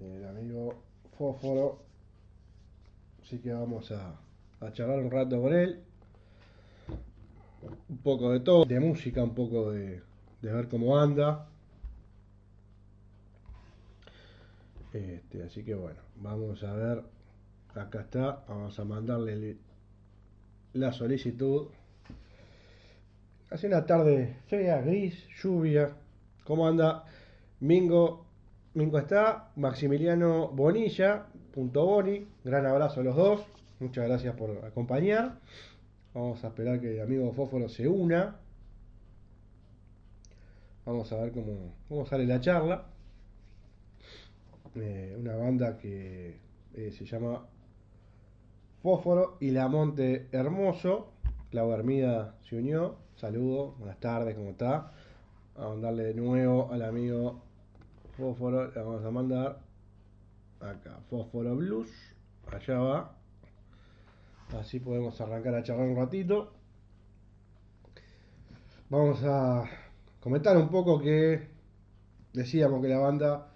el amigo Fósforo. Así que vamos a, a charlar un rato con él. Un poco de todo, de música, un poco de, de ver cómo anda. Este, así que bueno, vamos a ver. Acá está, vamos a mandarle la solicitud. Hace una tarde fea, gris, lluvia. ¿Cómo anda? Mingo, Mingo está, Maximiliano Bonilla, punto Boni, gran abrazo a los dos, muchas gracias por acompañar. Vamos a esperar que el amigo Fósforo se una. Vamos a ver cómo, cómo sale la charla. Eh, una banda que eh, se llama Fósforo y La Monte Hermoso. Clau Hermida se unió. Saludos, buenas tardes, ¿cómo está? A mandarle de nuevo al amigo Fósforo. Le vamos a mandar acá, Fósforo Blues. Allá va. Así podemos arrancar a charlar un ratito. Vamos a comentar un poco que decíamos que la banda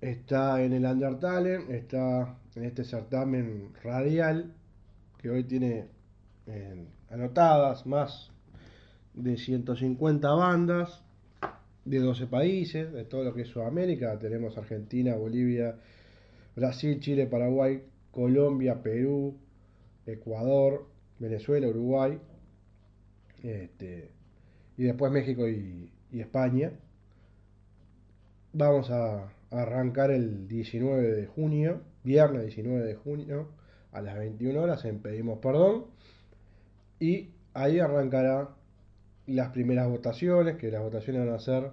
está en el Undertale, está en este certamen radial que hoy tiene eh, anotadas más de 150 bandas de 12 países, de todo lo que es Sudamérica. Tenemos Argentina, Bolivia, Brasil, Chile, Paraguay, Colombia, Perú, Ecuador, Venezuela, Uruguay, este, y después México y, y España. Vamos a, arrancar el 19 de junio, viernes 19 de junio, a las 21 horas en Pedimos Perdón. Y ahí arrancará las primeras votaciones, que las votaciones van a ser...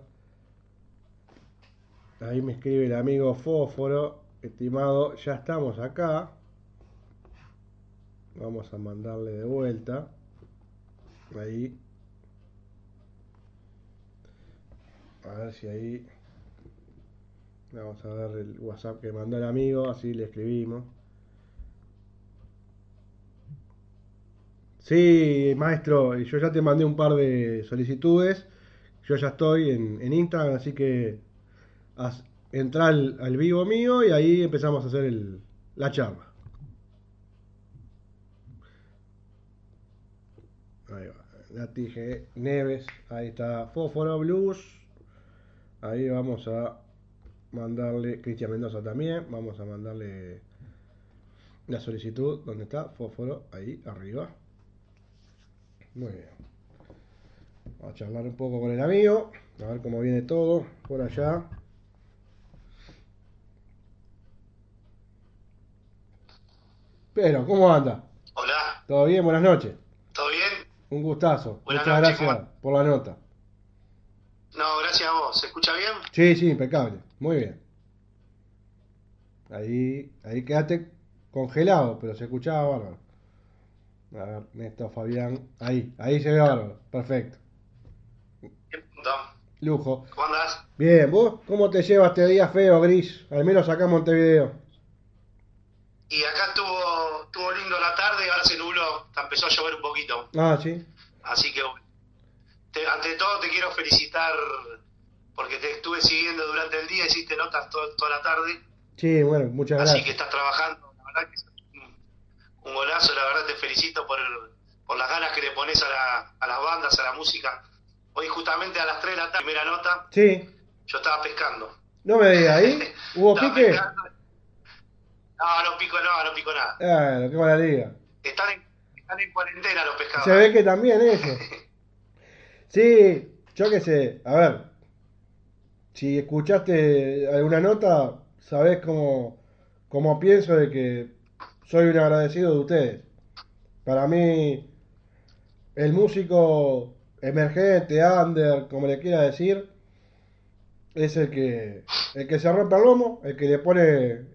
Ahí me escribe el amigo Fósforo, estimado, ya estamos acá. Vamos a mandarle de vuelta. Ahí. A ver si ahí. Vamos a ver el WhatsApp que mandó el amigo, así le escribimos. Sí, maestro, yo ya te mandé un par de solicitudes. Yo ya estoy en, en Instagram, así que haz- entra al, al vivo mío y ahí empezamos a hacer el- la charla. Ahí va, Nati G. Neves, ahí está Fósforo Blues. Ahí vamos a mandarle, Cristian Mendoza también, vamos a mandarle la solicitud, ¿dónde está? Fósforo, ahí arriba. Muy bien. Vamos a charlar un poco con el amigo, a ver cómo viene todo por allá. Pero, ¿cómo anda? Hola, ¿Todo bien? Buenas noches. ¿todo bien? Un gustazo. Buenas Muchas noches, gracias ¿cómo? por la nota. No, gracias a vos. ¿Se escucha bien? Sí, sí, impecable. Muy bien. Ahí, ahí quedaste congelado, pero se escuchaba bárbaro. A ver, Néstor, Fabián. Ahí, ahí se ve bárbaro. Perfecto. ¿Qué? Lujo. ¿Cómo andás? Bien, ¿vos cómo te llevas este día feo, gris? Al menos acá en Montevideo. Y acá estuvo, estuvo lindo la tarde, ahora se nubló, empezó a llover un poquito. Ah, sí. Así que. Te- ante todo, te quiero felicitar porque te estuve siguiendo durante el día, hiciste notas to- toda la tarde. Sí, bueno, muchas Así que gracias. estás trabajando. La verdad que un, golazo, la verdad te felicito por, por las ganas que le pones a, la- a las bandas, a la música. Hoy justamente a las 3 de la tarde, primera nota, Sí. yo estaba pescando. No me digas, ¿ahí? ¿Hubo pique? pescando. No, no pico no, no pico nada. Ah, lo que mala liga. Están en, están en cuarentena los pescados. Se ve que también eso. Sí, yo qué sé. A ver, si escuchaste alguna nota, sabés cómo, cómo pienso de que soy un agradecido de ustedes. Para mí, el músico emergente, under, como le quiera decir, es el que, el que se rompe el lomo, el que le pone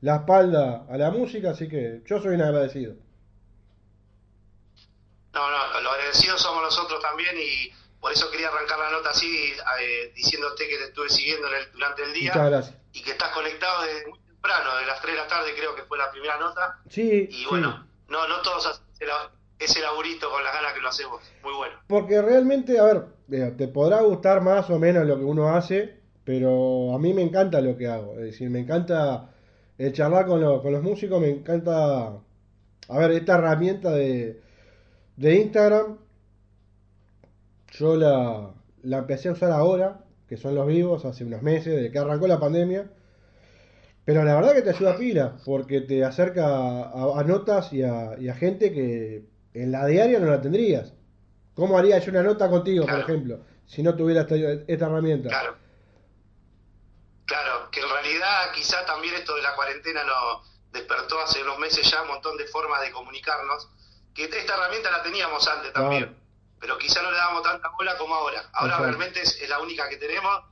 la espalda a la música, así que yo soy un agradecido. No, no, los agradecidos somos nosotros también y por eso quería arrancar la nota así, eh, diciéndote que te estuve siguiendo el- durante el día y que estás conectado desde muy temprano, de las 3 de la tarde creo que fue la primera nota. Sí, Y sí. bueno, no, no todos hacen ese la- ese laburito con las ganas que lo hacemos. Muy bueno. Porque realmente, a ver, eh, te podrá gustar más o menos lo que uno hace, pero a mí me encanta lo que hago. Es decir, me encanta el charlar con, lo- con los músicos, me encanta. A ver, esta herramienta de, de Instagram, yo la, la empecé a usar ahora, que son los vivos, hace unos meses, desde que arrancó la pandemia. Pero la verdad que te ayuda a pila, porque te acerca a, a notas y a, y a gente que en la diaria no la tendrías. ¿Cómo haría yo una nota contigo, por ejemplo, si no tuviera esta, esta herramienta? Claro. Claro, que en realidad quizá también esto de la cuarentena nos despertó hace unos meses ya un montón de formas de comunicarnos, que esta herramienta la teníamos antes también, Claro. pero quizá no le damos tanta bola como ahora. Ahora Exacto. realmente es la única que tenemos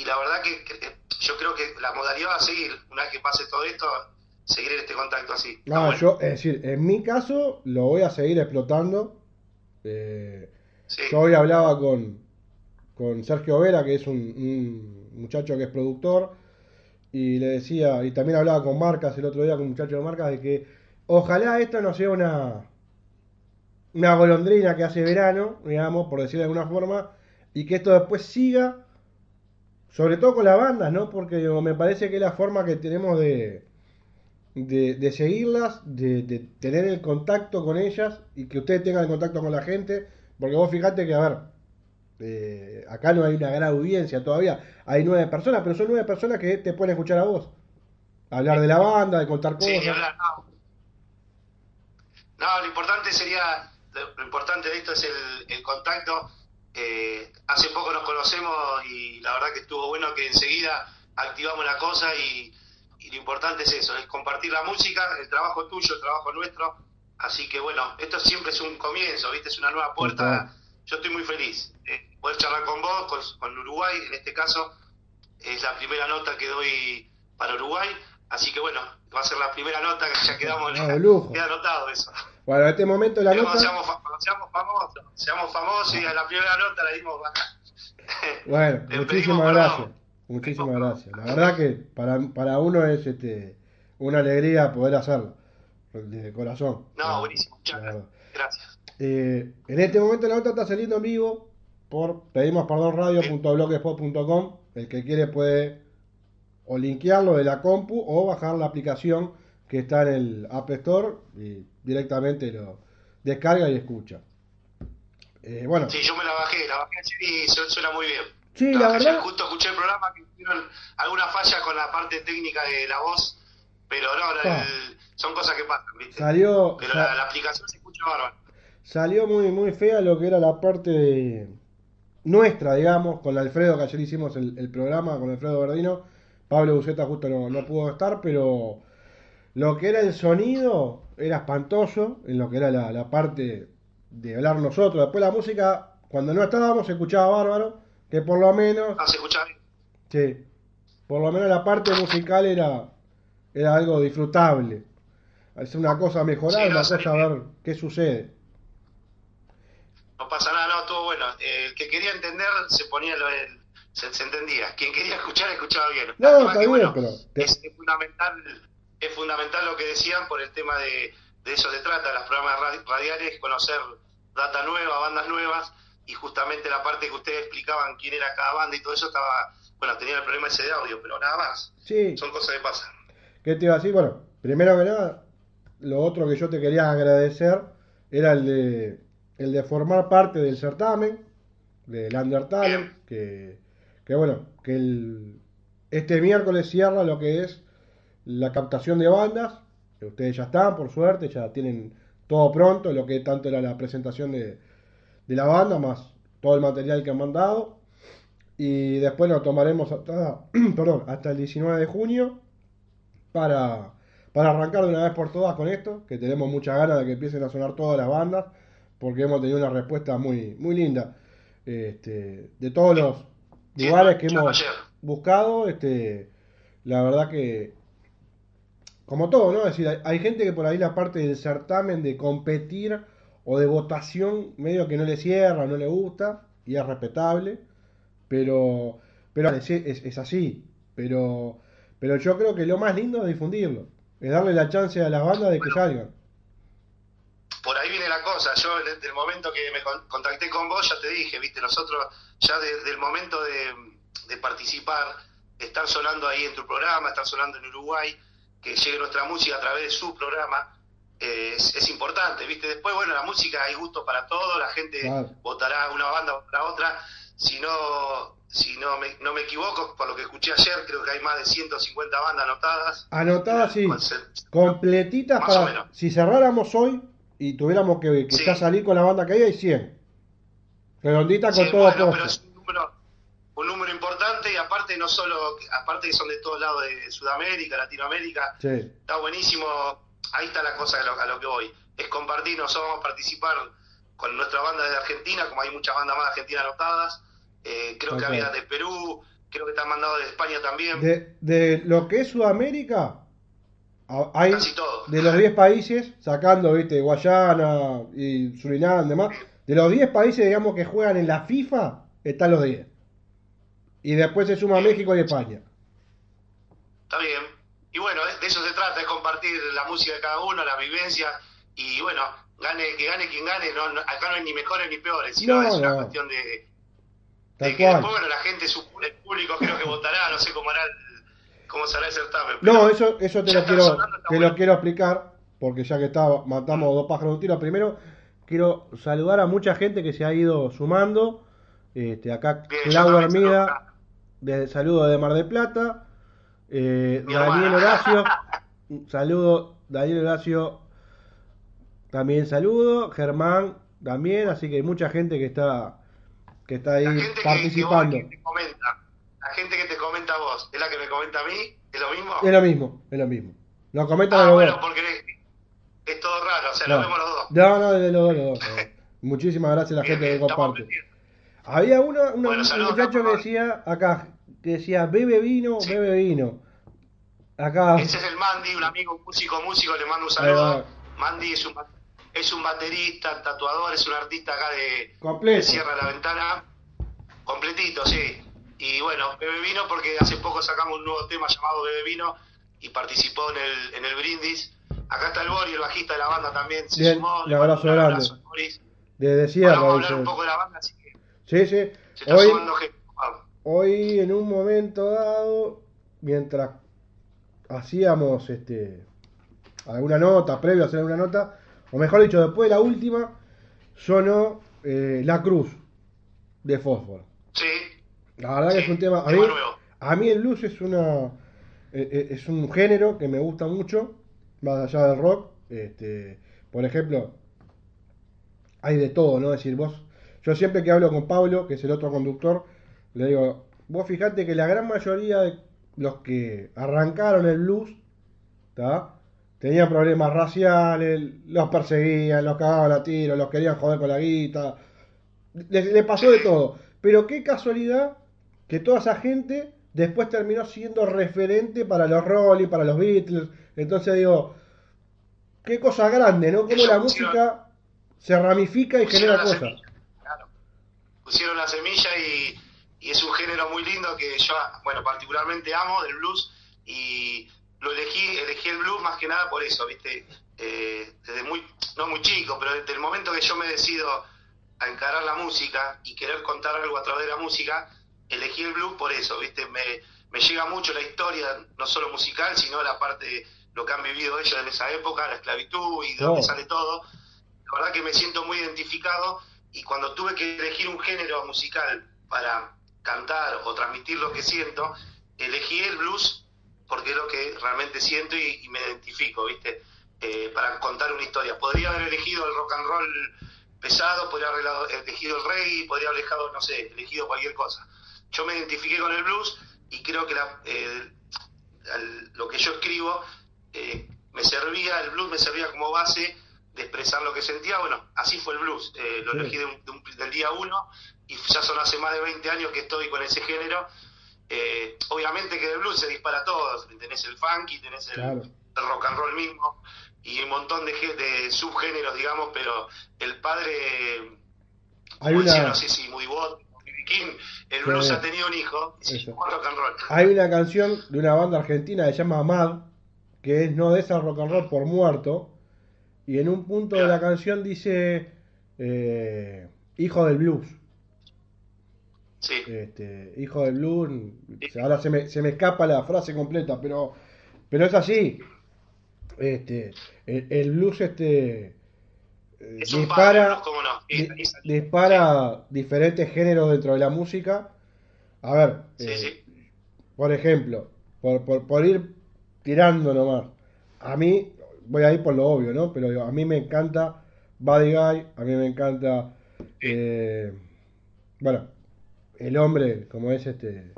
y la verdad que, que- yo creo que la modalidad va a seguir, una vez que pase todo esto, seguir en este contacto así. No, bueno. yo, es decir, en mi caso lo voy a seguir explotando. Eh, Sí, yo hoy hablaba con, con Sergio Vera, que es un, un muchacho que es productor, y le decía, y también hablaba con Marcas el otro día, con un muchacho de Marcas, de que ojalá esto no sea una, una golondrina que hace verano, digamos, por decirlo de alguna forma, y que esto después siga, sobre todo con las bandas, ¿no? Porque digo, me parece que es la forma que tenemos de, de, de seguirlas, de, de tener el contacto con ellas y que ustedes tengan el contacto con la gente, porque vos fijate que, a ver, eh, acá no hay una gran audiencia todavía, hay nueve personas, pero son nueve personas que te pueden escuchar a vos, hablar de la banda, de contar Sí, cosas. hablar, no. No, lo importante sería, lo, lo importante de esto es el, el contacto. Eh, hace poco nos conocemos y la verdad que estuvo bueno que enseguida activamos la cosa y, y lo importante es eso, es compartir la música, el trabajo tuyo, el trabajo nuestro. Así que bueno, esto siempre es un comienzo, ¿viste? Es una nueva puerta. Yo estoy muy feliz. Eh, poder charlar con vos, con, con Uruguay, en este caso, es la primera nota que doy para Uruguay. Así que bueno, va a ser la primera nota que ya quedamos, de lujo. queda anotado eso. Bueno, en este momento la cuando nota, seamos, cuando seamos famosos, seamos famosos y a la primera nota la dimos acá. bueno, muchísimas gracias, muchísimas gracias. La verdad que para, para uno es este una alegría poder hacerlo, desde el corazón. No, buenísimo, muchas La. Gracias. Eh, en este momento la nota está saliendo en vivo por pedimos perdón radio.blogspot.com. El que quiere puede o linkearlo de la compu o bajar la aplicación que está en el App Store y directamente lo descarga y escucha. Eh, bueno, Sí, yo me la bajé, la bajé ayer y su- suena muy bien. Sí, La la ayer. Justo escuché el programa que tuvieron alguna falla con la parte técnica de la voz, pero no, Ah. el- son cosas que pasan, ¿viste? salió, Pero la, la aplicación se escucha bárbaro. salió muy, muy fea lo que era la parte de- nuestra, digamos, con Alfredo, que ayer hicimos el, el programa con Alfredo Verdino. Pablo Buceta justo no, no pudo estar, pero lo que era el sonido era espantoso, en lo que era la, la parte de hablar nosotros. Después la música, cuando no estábamos, se escuchaba bárbaro, que por lo menos, No se escucha bien. sí, por lo menos la parte musical era, era algo disfrutable. Es una cosa mejorar, Sí, no, una cosa a ver qué sucede. No pasa nada, no, estuvo bueno. Eh, el que quería entender se ponía lo del- se, se entendía. Quien quería escuchar, escuchaba bien. No, está bien, bueno, pero te- es fundamental es fundamental lo que decían por el tema de, de eso se trata, los programas radi- radiales, conocer data nueva, bandas nuevas, y justamente la parte que ustedes explicaban quién era cada banda y todo eso estaba, bueno, tenía el problema ese de audio, pero nada más. Sí, Son cosas que pasan. ¿qué te iba a decir? Bueno, primero que nada, lo otro que yo te quería agradecer era el de, el de formar parte del certamen, del Under Talent, que, que bueno, que el, este miércoles cierra lo que es la captación de bandas, que ustedes ya están, por suerte, ya tienen todo pronto, lo que tanto era la presentación de, de la banda, más todo el material que han mandado. Y después nos tomaremos hasta, perdón, hasta el 19 de junio para, para arrancar de una vez por todas con esto, que tenemos muchas ganas de que empiecen a sonar todas las bandas, porque hemos tenido una respuesta muy, muy linda. Este, de todos los lugares que hemos buscado, este, la verdad que, como todo, ¿no? Es decir, hay, hay gente que por ahí la parte del certamen de competir o de votación medio que no le cierra, no le gusta, y es respetable, pero, pero es, es- es así, pero, pero yo creo que lo más lindo es difundirlo, es darle la chance a las bandas de que salgan. por ahí viene la cosa. Yo desde el momento que me con- contacté con vos ya te dije, viste, nosotros ya desde el momento de, de participar, estar sonando ahí en tu programa, estar sonando en Uruguay, que llegue nuestra música a través de su programa, eh, es, importante, ¿viste? Después, bueno, la música hay gusto para todo, la gente votará una banda o para otra. Si no, si no me, no me equivoco, por lo que escuché ayer, creo que hay más de 150 bandas anotadas. Anotadas, sí. Completitas para. Si cerráramos hoy y tuviéramos que, que salir con la banda que hay, hay 100. Redondita con todo bueno, pero es un número, un número importante aparte no solo, aparte que son de todos lados de Sudamérica, Latinoamérica, está buenísimo ahí está la cosa a lo, que voy. Es compartir, nosotros vamos a participar con nuestra banda de Argentina, como hay muchas bandas más argentinas anotadas. Eh, creo que había de Perú, creo que están mandados de España también. De, de lo que es Sudamérica, hay de los 10 países, sacando, viste, Guayana y Surinam y demás, de los 10 países, digamos, que juegan en la FIFA, están los 10. Y después se suma México y España. Está bien. Y bueno, de eso se trata, es compartir la música de cada uno, la vivencia, y bueno, gane que gane quien gane, no, acá no hay ni mejores ni peores, sino es una cuestión de, de que después, bueno, la gente, el público creo que votará, no sé cómo hará cómo será el certamen. no, eso, eso te, lo quiero, te lo quiero explicar, porque ya que está, matamos dos pájaros de un tiro, primero quiero saludar a mucha gente que se ha ido sumando, este, acá Claudio Armida, de saludo de Mar de Plata, eh, Daniel Horacio, saludo. Daniel Horacio, también saludo. Germán, también. Así que hay mucha gente que está que está ahí participando. Que, te comenta, la gente que te comenta a vos, ¿es la que me comenta a mí? ¿Es lo mismo? Es lo mismo, es lo mismo. Lo comentan ah, los bueno, porque es todo raro, o sea, lo vemos los dos. No, no, de los dos, Muchísimas gracias a la gente que comparte. Había uno, un muchacho que decía acá, que decía, bebe vino, bebe vino. Acá. Ese es el Mandy, un amigo, un músico, músico, le mando un saludo. Mandy es un, es un baterista, tatuador, es un artista acá de, Completo. Cierra la Ventana. Completito, sí. Y bueno, Bebe Vino porque hace poco sacamos un nuevo tema llamado Bebe Vino y participó en el, en el brindis. Acá está el Bori, el bajista de la banda también. Se Bien, sumó, le abrazo grande. De, de vamos a hablar un poco de la banda, así. Sí, sí. Hoy... hoy en un momento dado, mientras hacíamos este alguna nota, previo a hacer alguna nota, o mejor dicho, después de la última, sonó eh, La Cruz de Fósforo. Sí. La verdad que es un tema. A mí, a mí el blues es una eh, eh, es un género que me gusta mucho, más allá del rock. Este, por ejemplo, hay de todo, ¿no? Es decir, vos, yo siempre que hablo con Pablo, que es el otro conductor, le digo, vos fijate que la gran mayoría de los que arrancaron el blues, Tenían problemas raciales, los perseguían, los cagaban a tiro, los querían joder con la guita. Le, pasó de todo. Pero qué casualidad que toda esa gente después terminó siendo referente para los Rolling, para los Beatles. Entonces digo, qué cosa grande, ¿no? Cómo la música se ramifica y genera cosas. Pusieron la semilla y y es un género muy lindo que yo, bueno, particularmente amo del blues y lo elegí, elegí el blues más que nada por eso, ¿viste? Eh, desde muy, no muy chico, pero desde el momento que yo me decido a encarar la música y querer contar algo a través de la música, elegí el blues por eso, ¿viste? Me, me llega mucho la historia, no solo musical, sino la parte, lo que han vivido ellos en esa época, la esclavitud y de dónde sale todo. La verdad que me siento muy identificado y cuando tuve que elegir un género musical para cantar o transmitir lo que siento, elegí el blues porque es lo que realmente siento y, me identifico, ¿viste? Eh, para contar una historia. Podría haber elegido el rock and roll pesado, podría haber elegido el reggae, podría haber elegido, no sé, elegido cualquier cosa. Yo me identifiqué con el blues y creo que eh, lo que yo escribo eh, me servía, el blues me servía como base de expresar lo que sentía. Bueno, así fue el blues. lo elegí del día uno y ya son hace más de 20 años que estoy con ese género. Eh, obviamente que el blues se dispara a todos, tenés el funky, tenés el, rock and roll mismo y un montón de, de subgéneros, digamos, pero el padre, Hay una... no sé si muy bot, el blues ha tenido un hijo, y rock and roll. Hay una canción de una banda argentina que se llama Mad, que es no de esa rock and roll por muerto, y en un punto de la canción dice eh, hijo del blues. Sí. Este, hijo del blues, ahora se me, se me escapa la frase completa, pero, pero es así. Este, el, el blues este eh, Es dispara, dispara diferentes géneros dentro de la música. A ver, eh, por ejemplo, por, por, por ir tirando nomás, a mí, voy a ir por lo obvio, ¿no? Pero digo, a mí me encanta Buddy Guy, a mí me encanta, eh, bueno, el hombre, como es este,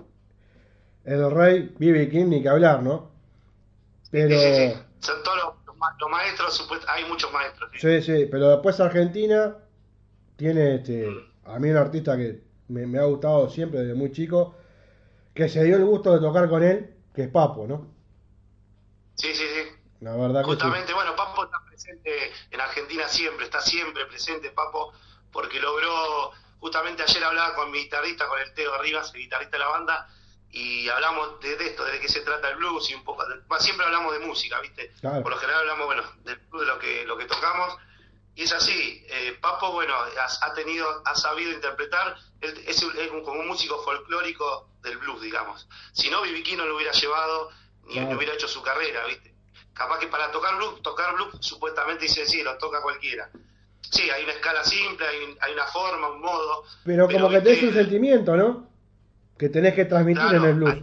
el rey, B.B. King, ni que hablar, ¿no? Pero, Sí, sí, sí. Son todos los, los ma- los maestros, hay muchos maestros. sí. sí, pero después Argentina tiene, este, a mí un artista que me, me ha gustado siempre desde muy chico, que se dio el gusto de tocar con él, que es Papo, ¿no? Sí, sí. La verdad que sí. Justamente, bueno, Papo está presente en Argentina siempre, está siempre presente Papo, porque logró, justamente ayer hablaba con mi guitarrista, con el Teo Rivas, el guitarrista de la banda, y hablamos de, de esto, de qué se trata el blues y un poco, de- siempre hablamos de música, ¿viste? Claro. Por lo general hablamos, bueno, del blues, de lo que, lo que tocamos, y es así, eh, Papo, bueno, ha, ha tenido, ha sabido interpretar, él es, un- es un- como un músico folclórico del blues, digamos. Si no, B.B. King no lo hubiera llevado, ni, Claro. ni hubiera hecho su carrera, ¿viste? Capaz que para tocar blues, tocar blues, supuestamente dice, sí, lo toca cualquiera. Sí, hay una escala simple, hay, hay una forma, un modo. Pero como que tenés un sentimiento, ¿no? Que tenés que transmitir claro, en el blues.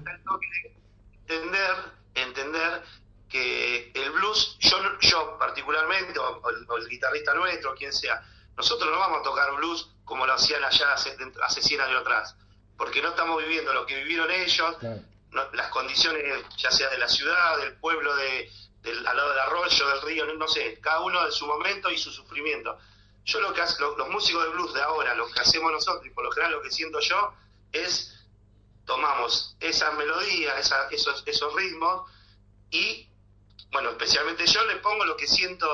entender, entender que el blues, yo, yo particularmente, o, o el, o el guitarrista nuestro, quien sea, nosotros no vamos a tocar blues como lo hacían allá hace, hace 100 años atrás, porque no estamos viviendo lo que vivieron ellos, Claro. no- las condiciones, ya sea de la ciudad, del pueblo, de, del, al lado del arroyo, del río, no, no sé, cada uno en su momento y su sufrimiento. Yo lo que hace, lo- los músicos de blues de ahora, lo que hacemos nosotros, y por lo general lo que siento yo, es tomamos esa melodía, esa- esos, esos ritmos, y bueno, especialmente yo le pongo lo que siento,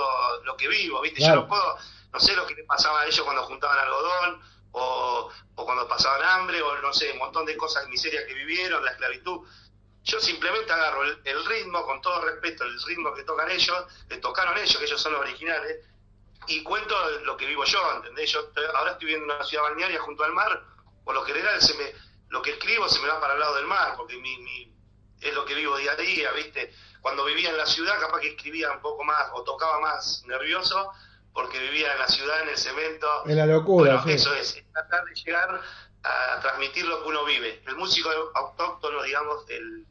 lo que vivo, ¿viste? Claro. Yo no puedo, no sé lo que le pasaba a ellos cuando juntaban algodón, o, o cuando pasaban hambre, o no sé, un montón de cosas, miserias que vivieron, la esclavitud. Yo simplemente agarro el, el ritmo, con todo respeto, el ritmo que tocan ellos, que tocaron ellos, que ellos son los originales, y cuento lo que vivo yo, ¿entendés? Yo ahora estoy viviendo en una ciudad balnearia junto al mar, por lo general se me, lo que escribo se me va para el lado del mar, porque mi, mi- es lo que vivo día a día, ¿viste? Cuando vivía en la ciudad capaz que escribía un poco más o tocaba más nervioso, porque vivía en la ciudad, en el cemento. En la locura, Bueno, sí. eso es, es tratar de llegar a transmitir lo que uno vive. El músico autóctono, digamos, el,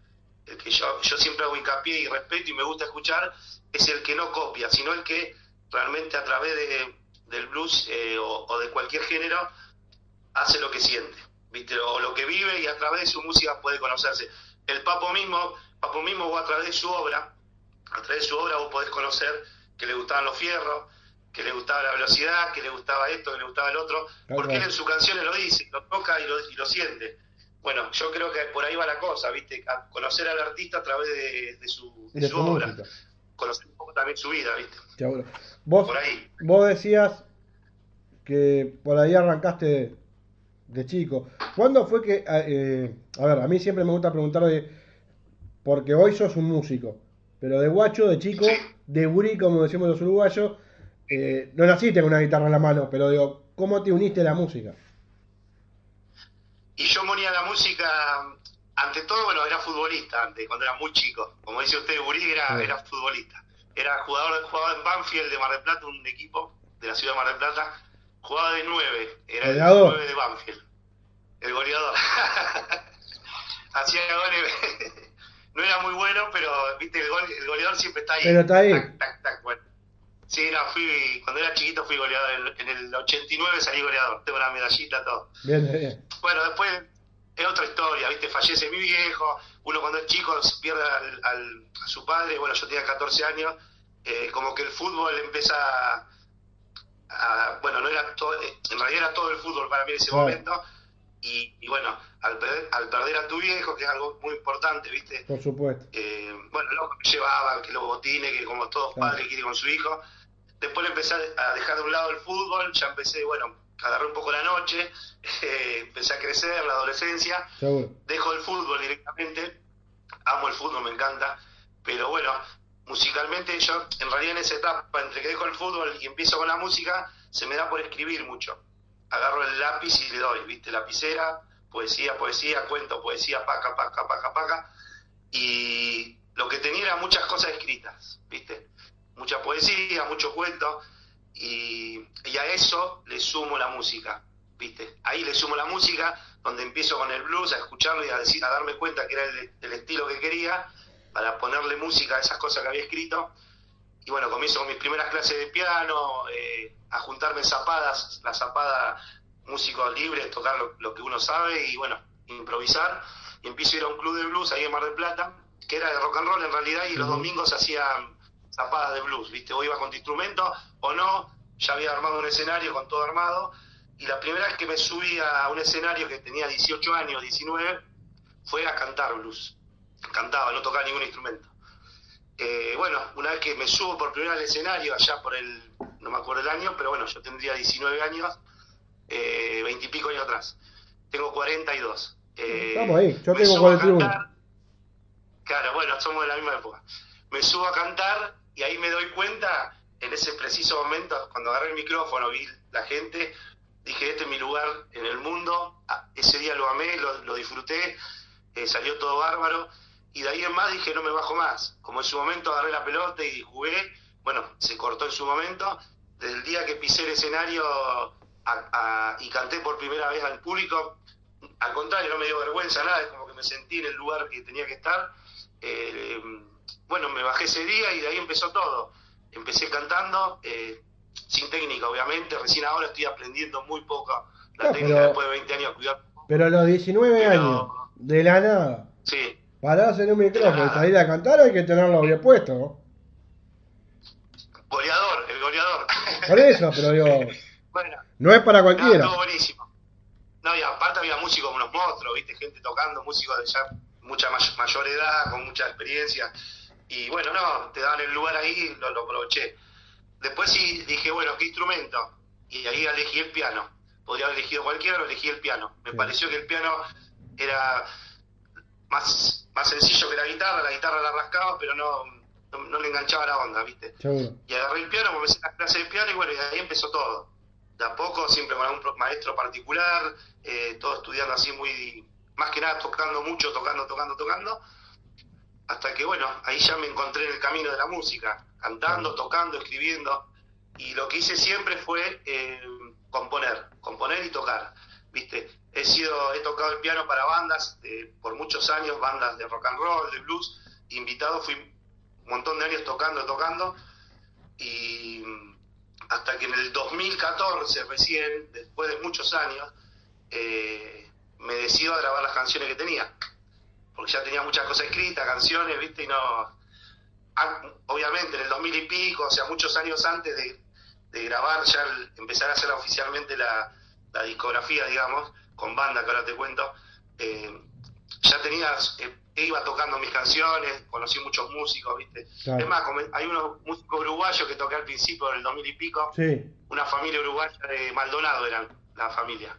el que yo, yo siempre hago hincapié y respeto y me gusta escuchar, es el que no copia, sino el que realmente a través de, del blues eh, o, o de cualquier género hace lo que siente, ¿viste? O lo que vive y a través de su música puede conocerse. El Papo mismo, Papo mismo vos a través de su obra, a través de su obra vos podés conocer que le gustaban los fierros, que le gustaba la velocidad, que le gustaba esto, que le gustaba el otro, porque él en sus canciones lo dice, lo toca y lo, y lo siente. Bueno, yo creo que por ahí va la cosa, ¿viste? A conocer al artista a través de, de su, de su obra, música. conocer un poco también su vida, ¿viste? Seguro. Vos, Por ahí. vos decías que por ahí arrancaste de, de chico. ¿Cuándo fue que, eh, a ver, a mí siempre me gusta preguntar de, porque hoy sos un músico, pero de guacho, de chico, Sí. de gurí, como decimos los uruguayos, eh, no naciste con una guitarra en la mano, pero digo, ¿cómo te uniste a la música? Y yo ponía la música, ante todo, bueno, era futbolista antes, cuando era muy chico. Como dice usted, Burí era, era futbolista. Era jugador, jugaba en Banfield de Mar del Plata, un equipo de la ciudad de Mar del Plata. Jugaba de nueve, era el nueve de Banfield. El goleador. Hacía goles. no era muy bueno, pero viste, el, gol- el goleador siempre está ahí. Pero está ahí. Tac, tac, tac, bueno. Sí, no, fui, cuando era chiquito fui goleador. En, el 89 salí goleador. Tengo la medallita, todo. Bien, bien. Bueno, después es otra historia, ¿viste? Fallece mi viejo, uno cuando es chico pierde al, al- a su padre, bueno, yo tenía 14 años, eh, como que el fútbol empieza a, a- bueno, no era todo, en realidad era todo el fútbol para mí en ese Claro. momento, y, y bueno, al perder, al perder a tu viejo, que es algo muy importante, ¿viste? Por supuesto. eh, bueno, lo que me llevaba, que los botines, que como todos Claro. padres quieren con su hijo. Después le empecé a dejar de un lado el fútbol, ya empecé, bueno, agarré un poco la noche, eh, empecé a crecer, la adolescencia, Seguro. dejo el fútbol directamente, amo el fútbol, me encanta, pero bueno, musicalmente yo, en realidad en esa etapa, entre que dejo el fútbol y empiezo con la música, se me da por escribir mucho. Agarro el lápiz y le doy, viste, lapicera, poesía, poesía, cuento, poesía, paca, paca, paca, paca. Y lo que tenía era muchas cosas escritas, ¿viste? Mucha poesía, mucho cuento. Y, y a eso le sumo la música, ¿viste? Ahí le sumo la música, donde empiezo con el blues, a escucharlo y a, decir, a darme cuenta que era el, el estilo que quería, para ponerle música a esas cosas que había escrito. Y bueno, comienzo con mis primeras clases de piano, eh, a juntarme zapadas, la zapada, músicos libres, tocar lo, que uno sabe y bueno, improvisar. Y empiezo a ir a un club de blues ahí en Mar del Plata, que era de rock and roll en realidad, y los domingos hacían zapadas de blues, ¿viste? O iba con tu instrumento o no, ya había armado un escenario con todo armado. Y la primera vez que me subí a un escenario que tenía 18 años, 19, fue a cantar blues. Cantaba, no tocaba ningún instrumento. Eh, bueno, una vez que me subo por primera vez al escenario, allá por el, no me acuerdo el año, pero bueno, yo tendría 19 años, eh, 20 y pico años atrás. Tengo 42. Eh, Estamos ahí, yo tengo 41. claro, bueno, somos de la misma época. Me subo a cantar y ahí me doy cuenta, en ese preciso momento, cuando agarré el micrófono, vi la gente, dije, este es mi lugar en el mundo. Ah, ese día lo amé, lo, disfruté, eh, salió todo bárbaro y de ahí en más dije no me bajo más. Como en su momento agarré la pelota y jugué, bueno, se cortó en su momento. Desde el día que pisé el escenario y canté por primera vez al público, al contrario, no me dio vergüenza nada, es como que me sentí en el lugar que tenía que estar. Eh, bueno, me bajé ese día y de ahí empezó todo. Empecé cantando, eh, sin técnica obviamente, recién ahora estoy aprendiendo muy poco la técnica después de 20 años cuidar. Pero a los 19 años, de la nada. Sí Parás en un micrófono y salir a cantar hay que tenerlo bien puesto, ¿no? Goleador, el goleador. Por eso, pero digo. bueno, no es para cualquiera. No, buenísimo. No, y aparte había músicos como unos monstruos, ¿viste? Gente tocando, músicos de ya mucha mayor edad, con mucha experiencia. Y bueno, no, te daban el lugar ahí, lo, lo aproveché. Después sí dije, bueno, ¿qué instrumento? Y ahí elegí el piano. Podría haber elegido cualquiera, pero elegí el piano. Me pareció que el piano era más, más sencillo que la guitarra, la guitarra la rascaba, pero no, no, le enganchaba la onda, ¿viste? Y agarré el piano, comencé la clase de piano y bueno, y ahí empezó todo. De a poco, siempre con algún maestro particular, eh, todo estudiando así muy, más que nada tocando mucho, tocando, tocando, tocando, hasta que bueno, ahí ya me encontré en el camino de la música, cantando, tocando, escribiendo, y lo que hice siempre fue eh, componer, componer y tocar, ¿viste? He sido, he tocado el piano para bandas por muchos años, bandas de rock and roll, de blues, invitado, fui un montón de años tocando, tocando, y hasta que en el 2014 recién, después de muchos años, eh, me decido a grabar las canciones que tenía, porque ya tenía muchas cosas escritas, canciones, viste, y no, obviamente en el 2000 y pico, o sea, muchos años antes de, grabar, ya empezar a hacer oficialmente la, la discografía, digamos, con banda que ahora te cuento, eh, ya tenías, eh, iba tocando mis canciones, conocí muchos músicos, ¿viste? Es más, hay unos músicos uruguayos que toqué al principio del 2000 y pico, una familia uruguaya de Maldonado eran la familia.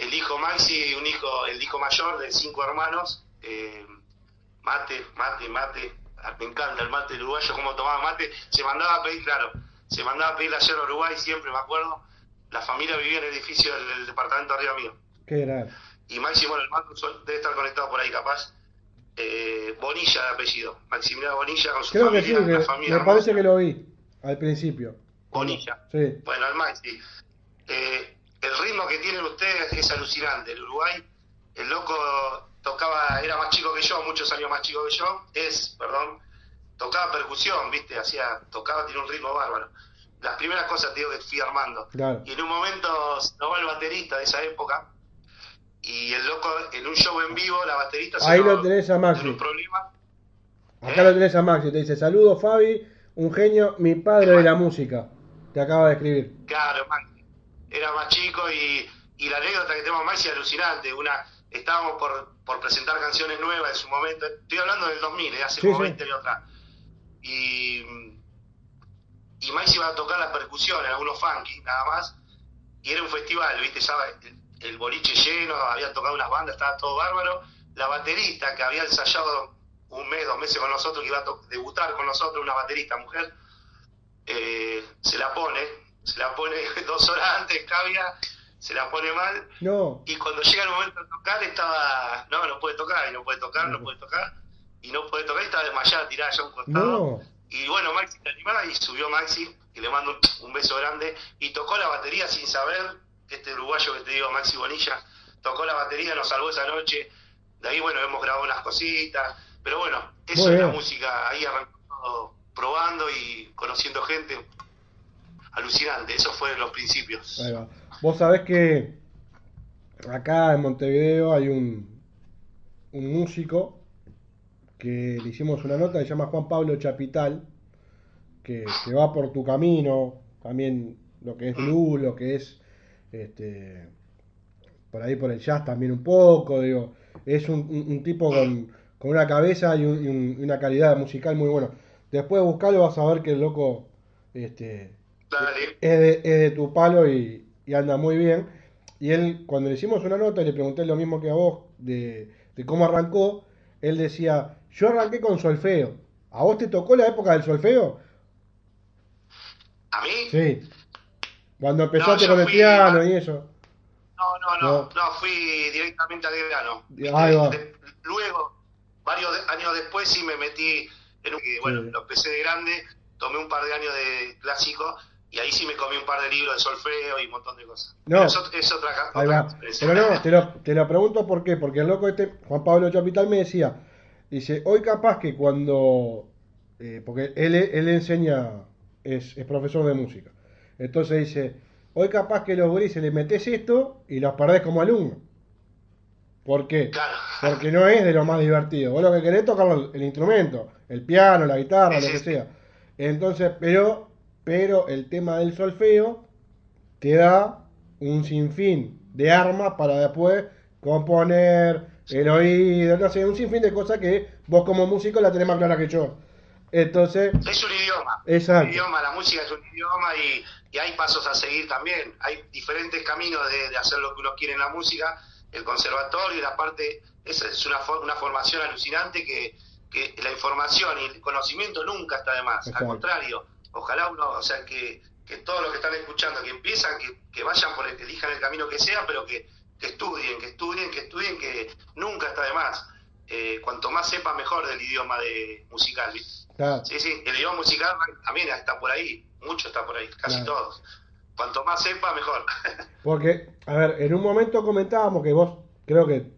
El hijo Maxi, un hijo, el hijo mayor de cinco hermanos, eh, mate, mate, mate, me encanta el mate uruguayo, cómo tomaba mate, se mandaba a pedir, claro, se mandaba a pedir ayer a Uruguay siempre, me acuerdo, la familia vivía en el edificio del, departamento arriba mío. Qué grave. Y Máximo Hermano debe estar conectado por ahí, capaz. Eh, Bonilla de apellido. Maximiliano Bonilla con su Creo familia. Que sí, que me parece que lo vi al principio. Bonilla. Sí. Bueno, el Maxi. Eh, el ritmo que tienen ustedes es alucinante. El Uruguay, el loco tocaba, era más chico que yo, muchos años más chico que yo, es, perdón, tocaba percusión, viste, hacía, tocaba, tiene un ritmo bárbaro las primeras cosas te digo que fui armando. Y en un momento se va el baterista de esa época y el loco en un show en vivo la baterista se Ahí lo tenés a Maxi. Un problema. Acá lo tenés a Maxi, te dice, saludos Fabi, un genio, mi padre de la música. Te acaba de escribir. Claro, Maxi. Era más chico y, y la anécdota que tenemos Maxi es alucinante. Una, estábamos por, por presentar canciones nuevas en su momento. Estoy hablando del 2000, eh, hace como 20 años atrás. Y y iba a tocar la percusión en algunos funky, nada más, y era un festival, ¿viste? Ya el, boliche lleno, habían tocado unas bandas, estaba todo bárbaro. La baterista que había ensayado un mes, dos meses con nosotros, que iba a debutar con nosotros, una baterista mujer, eh, se la pone, se la pone dos horas antes, cabia, se la pone mal. No. Y cuando llega el momento de tocar, estaba, no, no puede tocar, y no puede tocar, no, puede tocar, y no puede tocar, y estaba desmayada, tirada ya a un costado. Y bueno, Maxi se animaba y subió Maxi, que le mando un, beso grande, y tocó la batería sin saber, este uruguayo que te digo, Maxi Bonilla, tocó la batería, nos salvó esa noche. De ahí, bueno, hemos grabado unas cositas, pero bueno, eso es la música, ahí arrancó probando y conociendo gente. Alucinante, eso fue los principios. Vos sabés que acá en Montevideo hay un, un músico que le hicimos una nota, se llama Juan Pablo Chapital, que, va por tu camino, también lo que es blues, lo que es este por ahí por el jazz también un poco, digo, es un, tipo con, una cabeza y, una calidad musical muy buena. Después de buscarlo vas a ver que el loco este, es, de, tu palo y, anda muy bien. Y él, cuando le hicimos una nota y le pregunté lo mismo que a vos de, de cómo arrancó, él decía, yo arranqué con solfeo. ¿A vos te tocó la época del solfeo? ¿A mí? Sí. Cuando empezaste con el piano y eso. No, no, no, no, fui directamente al grano. luego, varios años después sí me metí en un... Bueno, lo empecé de grande, tomé un par de años de clásico y ahí sí me comí un par de libros de solfeo y un montón de cosas. No, eso es otra, otra Pero no, te lo, te lo pregunto por qué, porque el loco este, Juan Pablo Chapital me decía, dice, hoy capaz que cuando, eh, porque él, él enseña, es, es profesor de música, entonces dice, hoy capaz que los grises le metes esto y los perdés como alumno. ¿Por qué? Porque no es de lo más divertido. Vos lo que querés es tocar el instrumento, el piano, la guitarra, lo que sea. Entonces, pero, pero el tema del solfeo te da un sinfín de armas para después componer, el oído, no sé, un sinfín de cosas que vos como músico la tenés más clara que yo. Entonces. Es un idioma. Exacto. Un idioma, la música es un idioma y, hay pasos a seguir también. Hay diferentes caminos de, hacer lo que uno quiere en la música. El conservatorio y la parte. Esa es una, una formación alucinante que, que la información y el conocimiento nunca está de más. Al contrario, ojalá uno, o sea, que, que todos los que están escuchando, que empiezan, que, que vayan por el, que elijan el camino que sea, pero que, que estudien, que estudien, que estudien, que nunca está de más. Eh, cuanto más sepa, mejor del idioma de musical. Sí, sí, el idioma musical también está por ahí, mucho está por ahí, casi todos. Cuanto más sepa, mejor. Porque, a ver, en un momento comentábamos que vos creo que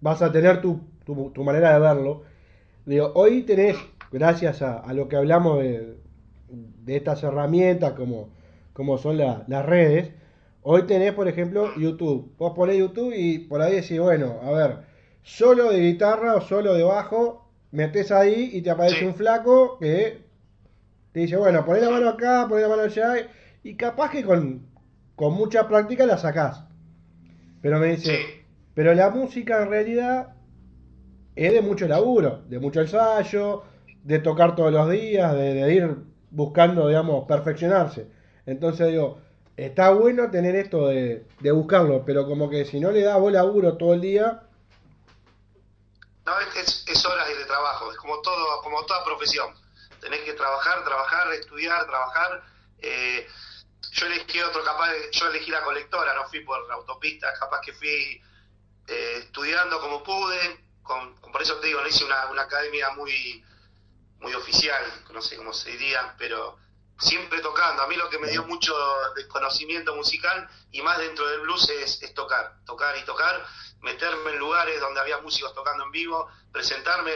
vas a tener tu, tu, manera de verlo. Digo, hoy tenés, gracias a, lo que hablamos de, de estas herramientas como, como son las redes, hoy tenés, por ejemplo, YouTube. Vos ponés YouTube y por ahí decís, bueno, a ver, solo de guitarra o solo de bajo metes ahí y te aparece un flaco que te dice, bueno, poné la mano acá, poné la mano allá, y capaz que con, mucha práctica la sacás. Pero me dice, pero la música en realidad es de mucho laburo, de mucho ensayo, de tocar todos los días, de, ir buscando, digamos, perfeccionarse. Entonces digo, está bueno tener esto de, de buscarlo, pero como que si no le da vos laburo todo el día, no, es, es horas de trabajo, es como todo, como toda profesión. Tenés que trabajar, trabajar, estudiar, trabajar. Eh, yo elegí otro capaz, yo elegí la colectora, no fui por la autopista, capaz que fui eh, estudiando como pude, con, por eso te digo, no hice una, una academia muy muy oficial, no sé cómo se diría, pero siempre tocando. A mí lo que me dio mucho desconocimiento musical y más dentro del blues es, es tocar, tocar y tocar meterme en lugares donde había músicos tocando en vivo, presentarme,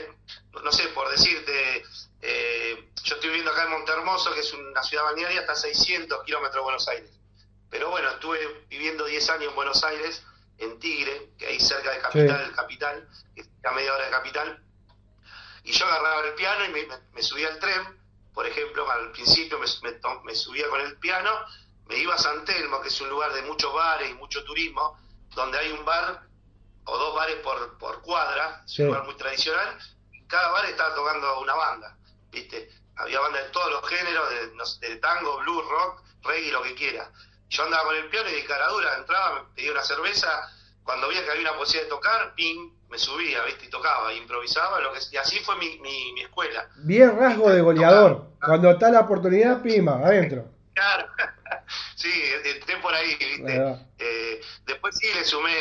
no sé, por decirte, eh, yo estoy viviendo acá en Montermoso, que es una ciudad balnearia, hasta 600 kilómetros de Buenos Aires. Pero bueno, estuve viviendo 10 años en Buenos Aires, en Tigre, que ahí cerca de Capital, Capital, que a media hora de Capital, y yo agarraba el piano y me, subía al tren, por ejemplo, al principio me, me subía con el piano, me iba a San Telmo, que es un lugar de muchos bares y mucho turismo, donde hay un bar o dos bares por, por cuadra, un lugar muy tradicional, cada bar estaba tocando una banda, ¿viste? Había bandas de todos los géneros, de, tango, blues, rock, reggae, lo que quiera. Yo andaba con el piano y de cara dura, entraba, me pedía una cerveza, cuando veía que había una posibilidad de tocar, ping, me subía, ¿viste? Y tocaba, improvisaba, lo que, y así fue mi, mi, escuela. Bien rasgo de goleador, cuando está la oportunidad, pima, adentro. Claro, Sí, entré por ahí, ¿viste? Eh, después sí le sumé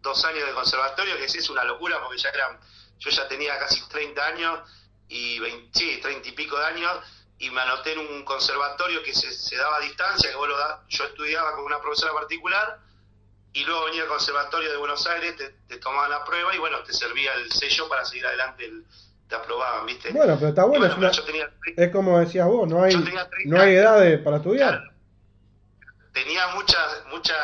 dos años de conservatorio, que sí es una locura porque ya eran, yo ya tenía casi 30 años y 20, sí, 30 y pico de años y me anoté en un conservatorio que se, daba a distancia, que vos lo da, yo estudiaba con una profesora particular y luego venía al conservatorio de Buenos Aires, te, te tomaban la prueba y bueno, te servía el sello para seguir adelante, el, te aprobaban, ¿viste? Bueno, pero está bueno, es, como decías vos, no hay, no hay edad para estudiar. tenía muchas, muchas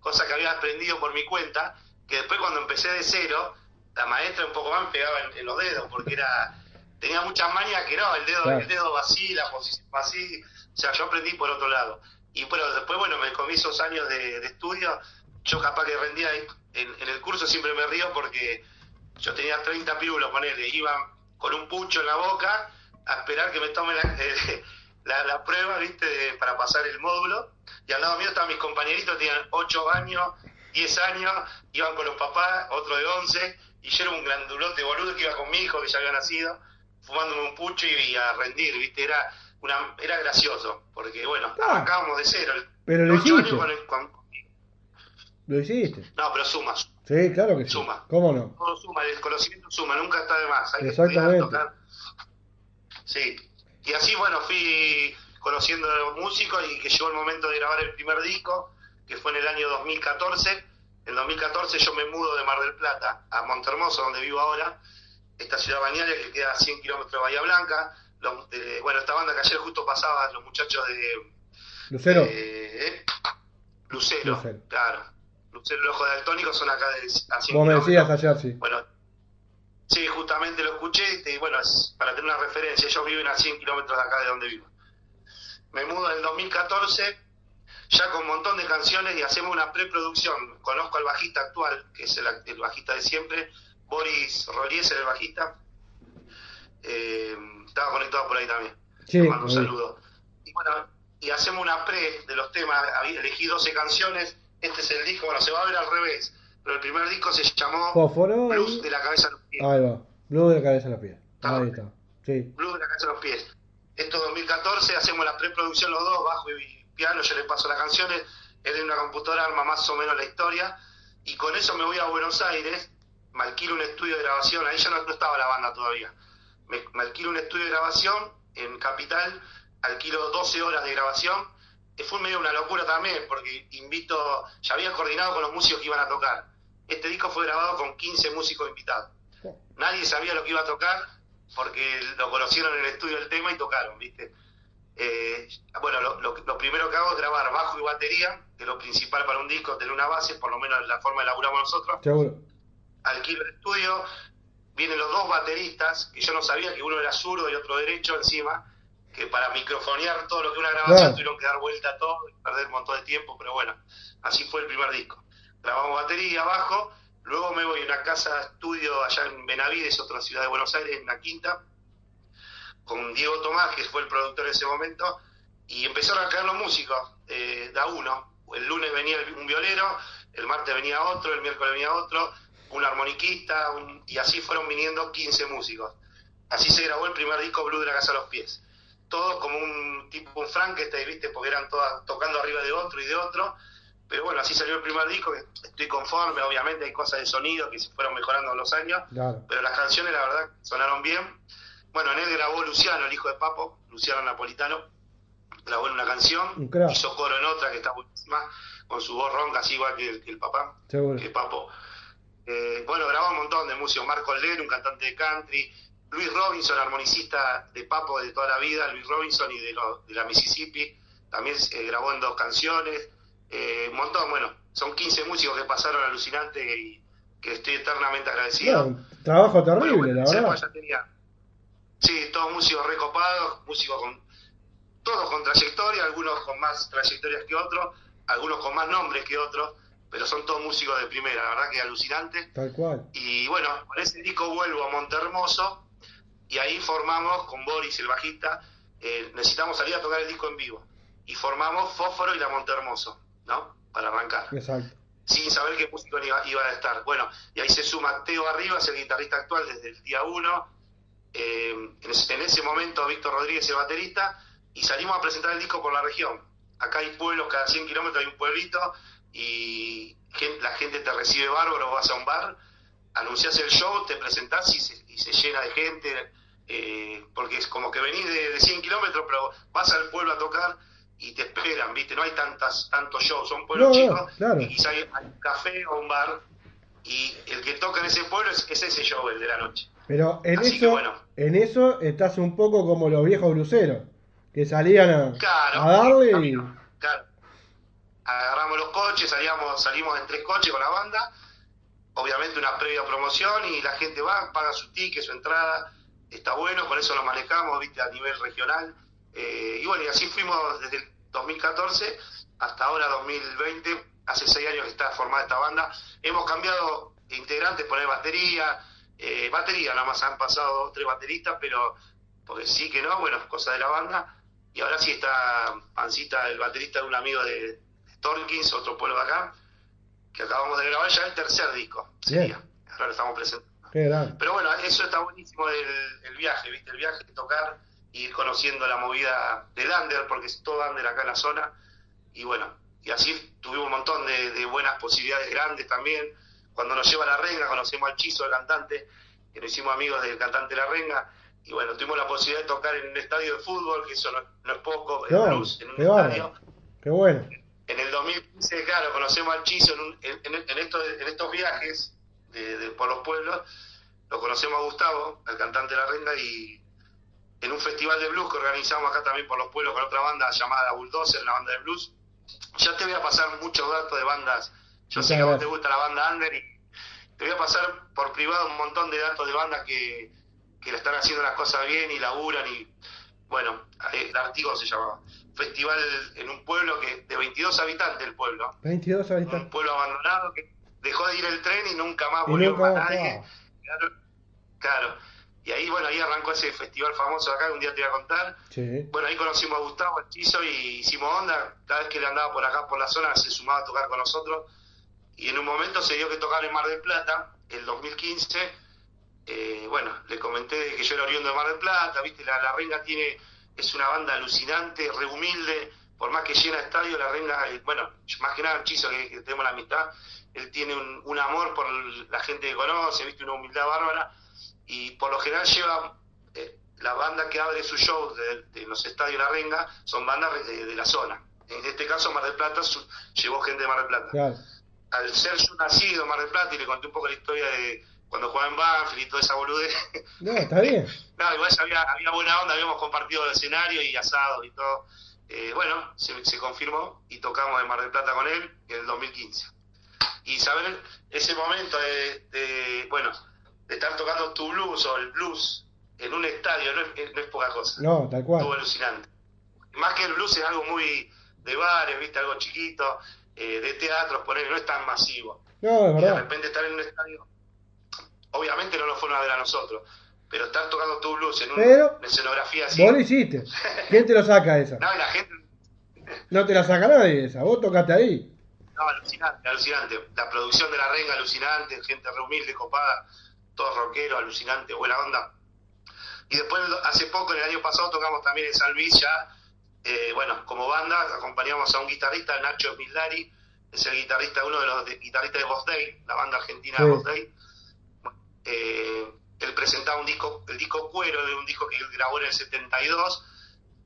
cosas que había aprendido por mi cuenta, que después cuando empecé de cero, la maestra un poco más me pegaba en los dedos, porque era tenía muchas mañas que no, el dedo, el dedo así, la posición así, o sea, yo aprendí por otro lado. Y bueno, después, bueno, me comí esos años de, estudio, yo capaz que rendía en, el curso, siempre me río porque yo tenía 30 pirulos, ponele, iban con un pucho en la boca a esperar que me tome la, la, prueba, viste, para pasar el módulo, y al lado mío estaban mis compañeritos, tenían 8 años, 10 años, iban con los papás, otro de 11, y yo era un grandulote boludo que iba con mi hijo que ya había nacido, fumándome un pucho y a rendir, ¿viste? Era una era gracioso, porque bueno, ah. arrancábamos de cero. Pero lo hiciste. Lo hiciste. No, pero suma. Sí, claro que sí. Suma. ¿Cómo no? Todo suma, el conocimiento suma, nunca está de más. Hay Exactamente. Sí. Y así, bueno, fui conociendo a los músicos y que llegó el momento de grabar el primer disco, que fue en el año 2014. En 2014 yo me mudo de Mar del Plata a Montermoso, donde vivo ahora, esta ciudad bañaria que queda a 100 kilómetros de Bahía Blanca. bueno, esta banda que ayer justo pasaba, los muchachos de... Lucero. ¿eh? Lucero, claro. Lucero y los Ojos de Altónico son acá de, a 100 Vos me decías ayer, sí. Bueno, sí, justamente lo escuché y bueno, es para tener una referencia, ellos viven a 100 kilómetros de acá de donde vivo. Me mudo en el 2014 ya con un montón de canciones y hacemos una preproducción. Conozco al bajista actual, que es el bajista de siempre, Boris Rolieser, el bajista, eh, estaba conectado por ahí también. Sí, mando un saludo. Y bueno, y hacemos una pre de los temas, elegí 12 canciones, este es el disco, bueno, se va a ver al revés, pero el primer disco se llamó Blues de la cabeza a los pies. Ahí va, Blues de la cabeza a los pies. Ahí está. Sí. Blues de la cabeza a los pies. Esto 2014, hacemos la preproducción los dos, bajo y piano, yo le paso las canciones, él en una computadora arma más o menos la historia, y con eso me voy a Buenos Aires, me alquilo un estudio de grabación, ahí ya no, estaba la banda todavía. Me, alquilo un estudio de grabación en Capital, alquilo 12 horas de grabación. Fue medio una locura también, porque invito, ya había coordinado con los músicos que iban a tocar. Este disco fue grabado con 15 músicos invitados. Nadie sabía lo que iba a tocar, porque lo conocieron en el estudio del tema y tocaron, ¿viste? Eh, bueno, lo, primero que hago es grabar bajo y batería, que es lo principal para un disco, tener una base, por lo menos la forma de laburamos nosotros alquilo el estudio, vienen los dos bateristas, que yo no sabía que uno era zurdo y otro derecho encima, que para microfonear todo lo que una grabación tuvieron que dar vuelta a todo y perder un montón de tiempo, pero bueno, así fue el primer disco. Grabamos batería abajo, luego me voy a una casa estudio allá en Benavides, otra ciudad de Buenos Aires, en la quinta, con Diego Tomás, que fue el productor en ese momento, y empezaron a caer los músicos, eh, da uno. El lunes venía un violero, el martes venía otro, el miércoles venía otro, un armoniquista, y así fueron viniendo 15 músicos. Así se grabó el primer disco Blue de la Casa a los Pies. Todos como un tipo, un Frankenstein, ¿viste? Porque eran todas tocando arriba de otro y de otro. Pero bueno, así salió el primer disco, estoy conforme, obviamente hay cosas de sonido que se fueron mejorando con los años, pero las canciones la verdad sonaron bien. Bueno, en él grabó Luciano, el hijo de Papo, Luciano Napolitano, grabó en una canción, hizo coro en otra que está buenísima, con su voz ronca, así igual que el, papá, que Papo. Eh, bueno, grabó un montón de músicos, Marco Ler, un cantante de country, Luis Robinson, armonicista de Papo de toda la vida, Luis Robinson y de, la Mississippi, también eh, grabó en dos canciones, eh, un montón, bueno, son 15 músicos que pasaron alucinante y que estoy eternamente agradecido. trabajo terrible, la verdad. sí, todos músicos recopados, músicos con todos con trayectoria, algunos con más trayectorias que otros, algunos con más nombres que otros pero son todos músicos de primera, la verdad que alucinante. Tal cual. Y bueno, con ese disco vuelvo a Montermoso y ahí formamos con Boris, el bajista, eh, necesitamos salir a tocar el disco en vivo. Y formamos Fósforo y la Montermoso, ¿no? Para arrancar. Exacto. Sin saber qué músico iba, iba, a estar. Bueno, y ahí se suma Teo Arribas, el guitarrista actual desde el día uno. Eh, en, ese, momento Víctor Rodríguez, el baterista, y salimos a presentar el disco por la región. acá hay pueblos, cada 100 kilómetros hay un pueblito y la gente te recibe bárbaro, vas a un bar, anuncias el show, te presentás y se, y se llena de gente, eh, porque es como que venís de, de 100 kilómetros, pero vas al pueblo a tocar y te esperan, ¿viste? No hay tantas tantos shows, son pueblos chicos y quizá hay, un café o un bar y el que toca en ese pueblo es, ese show, el de la noche. Pero en eso, en eso estás un poco como los viejos bruceros, que salían a, a darle y... Claro. Agarramos los coches, salíamos, salimos en tres coches con la banda, obviamente una previa promoción y la gente va, paga su ticket, su entrada, está bueno, por eso lo manejamos, viste, a nivel regional. Eh, y bueno, y así fuimos desde el 2014 hasta ahora 2020, hace seis años que está formada esta banda. Hemos cambiado integrantes, poner batería, eh, batería, nada más han pasado tres bateristas, pero porque sí que no, bueno, cosa de la banda. Y ahora sí está Pancita, el baterista de un amigo de, Torkins, otro pueblo de acá, que acabamos de grabar ya el tercer disco. Sería. Ahora lo estamos presentando. Pero bueno, eso está buenísimo el, el viaje, ¿viste? El viaje, tocar ir conociendo la movida del under, porque es todo under acá en la zona. Y bueno, y así tuvimos un montón de, buenas posibilidades grandes también. Cuando nos lleva la renga, conocemos al Chizo, el cantante, que nos hicimos amigos del cantante La Renga. Y bueno, tuvimos la posibilidad de tocar en un estadio de fútbol, que eso no, es poco, en, un estadio. Qué bueno. En el 2015, claro, conocemos al Chizo en, en, estos, en estos viajes de, por los pueblos. Lo conocemos a Gustavo, el cantante de La Renga, y en un festival de blues que organizamos acá también por los pueblos con otra banda llamada Bulldozer, la banda de blues. Ya te voy a pasar muchos datos de bandas. Yo sé que a vos te gusta la banda Under y te voy a pasar por privado un montón de datos de bandas que, que le están haciendo las cosas bien y laburan y bueno, el artículo se llamaba. Festival en un pueblo que de 22 habitantes el pueblo. 22 habitantes. Un pueblo abandonado que dejó de ir el tren y nunca más volvió más nadie. claro. Y ahí, bueno, ahí arrancó ese festival famoso acá, que un día te voy a contar. Bueno, ahí conocimos a Gustavo Hechizo y hicimos onda. Cada vez que le andaba por acá, por la zona, se sumaba a tocar con nosotros. Y en un momento se dio que tocar en Mar del Plata, el 2015. Eh, bueno, le comenté que yo era oriundo de Mar del Plata, viste, la, la Renga tiene, es una banda alucinante, re humilde, por más que llena estadio, la Renga, eh, bueno, más que nada Hechizo, que, que tenemos la amistad, él tiene un, un amor por la gente que conoce, viste, una humildad bárbara y por lo general lleva eh, la banda que abre su show de, los estadios La Renga son bandas de, la zona. En este caso Mar del Plata llevó gente de Mar del Plata. Al ser yo nacido en Mar del Plata y le conté un poco la historia de cuando jugaba en Banfield y toda esa boludez. No, está bien. no, igual había, había buena onda, habíamos compartido el escenario y asado y todo. Eh, bueno, se, se, confirmó y tocamos en Mar del Plata con él en el 2015. Y saber ese momento de, de bueno, de estar tocando tu blues o el blues en un estadio no es, no es poca cosa. No, tal cual. Estuvo alucinante. Más que el blues es algo muy de bares, viste, algo chiquito, eh, de teatros, poner, no es tan masivo. No, es verdad. Y de repente estar en un estadio, obviamente no lo fueron a ver a nosotros, pero estar tocando tu blues en una escenografía así. Vos lo hiciste. ¿Quién te lo saca esa? No, la gente. No te la saca nadie esa, vos tocaste ahí. No, alucinante, alucinante. La producción de la renga, alucinante, gente re humilde, copada todo rockero, alucinante, buena onda. Y después, hace poco, en el año pasado, tocamos también en San Luis ya, eh, bueno, como banda, acompañamos a un guitarrista, Nacho Smildari, es el guitarrista, uno de los guitarristas de Boss Day, la banda argentina de Boss Day. Eh, él presentaba un disco, el disco Cuero, de un disco que él grabó en el 72,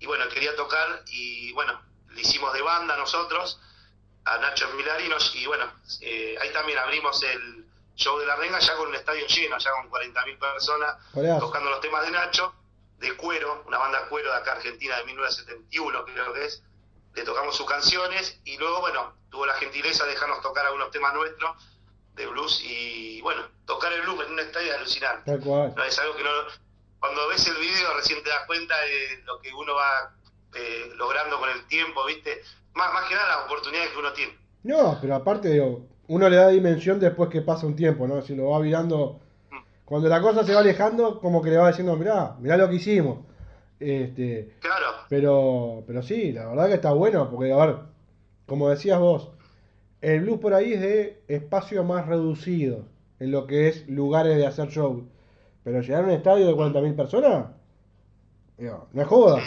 y bueno, quería tocar, y bueno, le hicimos de banda nosotros, a Nacho Smildari, y bueno, eh, ahí también abrimos el show de la renga ya con un estadio lleno, ya con 40.000 personas tocando los temas de Nacho, de Cuero, una banda Cuero de acá Argentina de 1971 creo que es, le tocamos sus canciones y luego, bueno, tuvo la gentileza de dejarnos tocar algunos temas nuestros de blues y bueno, tocar el blues en un estadio es alucinante. No, es algo que no... Cuando ves el video recién te das cuenta de lo que uno va eh, logrando con el tiempo, ¿viste? Más, más que nada las oportunidades que uno tiene. No, pero aparte, digo, uno le da dimensión después que pasa un tiempo, ¿no? Si lo va mirando, cuando la cosa se va alejando, como que le va diciendo, mirá, mirá lo que hicimos. Este, claro. Pero, pero sí, la verdad que está bueno, porque, a ver, como decías vos, el blues por ahí es de espacio más reducido en lo que es lugares de hacer show. Pero llegar a un estadio de 40.000 personas, no es joda.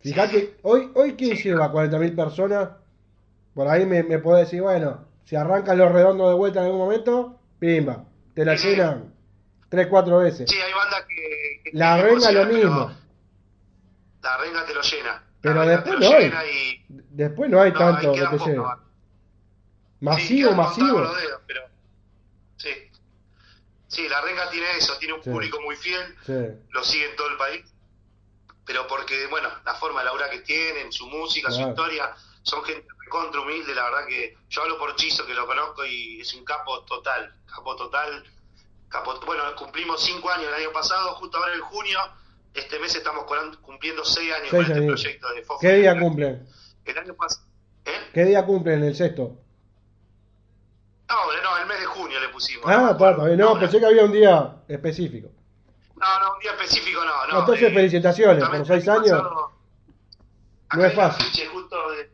Fíjate, hoy, hoy ¿quién lleva 40.000 personas? Por ahí me, me puede decir, bueno, si arrancan los redondos de vuelta en algún momento, pimba, te la llenan 3, 4 veces. Sí, hay bandas que... que La renga lo mismo. La renga te lo llena. Pero después no hay. llena y... Después no hay No, tanto que te lleve. Sí, Masivo, masivo. con los dedos, pero... Sí. Sí, la renga tiene eso, tiene un Sí. público muy fiel, Sí, lo sigue en todo el país, pero porque, bueno, la forma de laburar que tienen, su música, su historia, son gente contra humilde, la verdad que yo hablo por Chizo, que lo conozco y es un capo total, capo total, capo, bueno, cumplimos cinco años el año pasado, justo ahora en junio, este mes estamos cumpliendo seis años Seis con este proyecto de Fofo. ¿Qué día cumplen? El año pasado, ¿eh? ¿Qué día cumplen el sexto? No, no, el mes de junio le pusimos. Ah. No, pensé que había un día específico. No, no, un día específico no, no. Entonces, eh, felicitaciones, por seis años. No es fácil. de-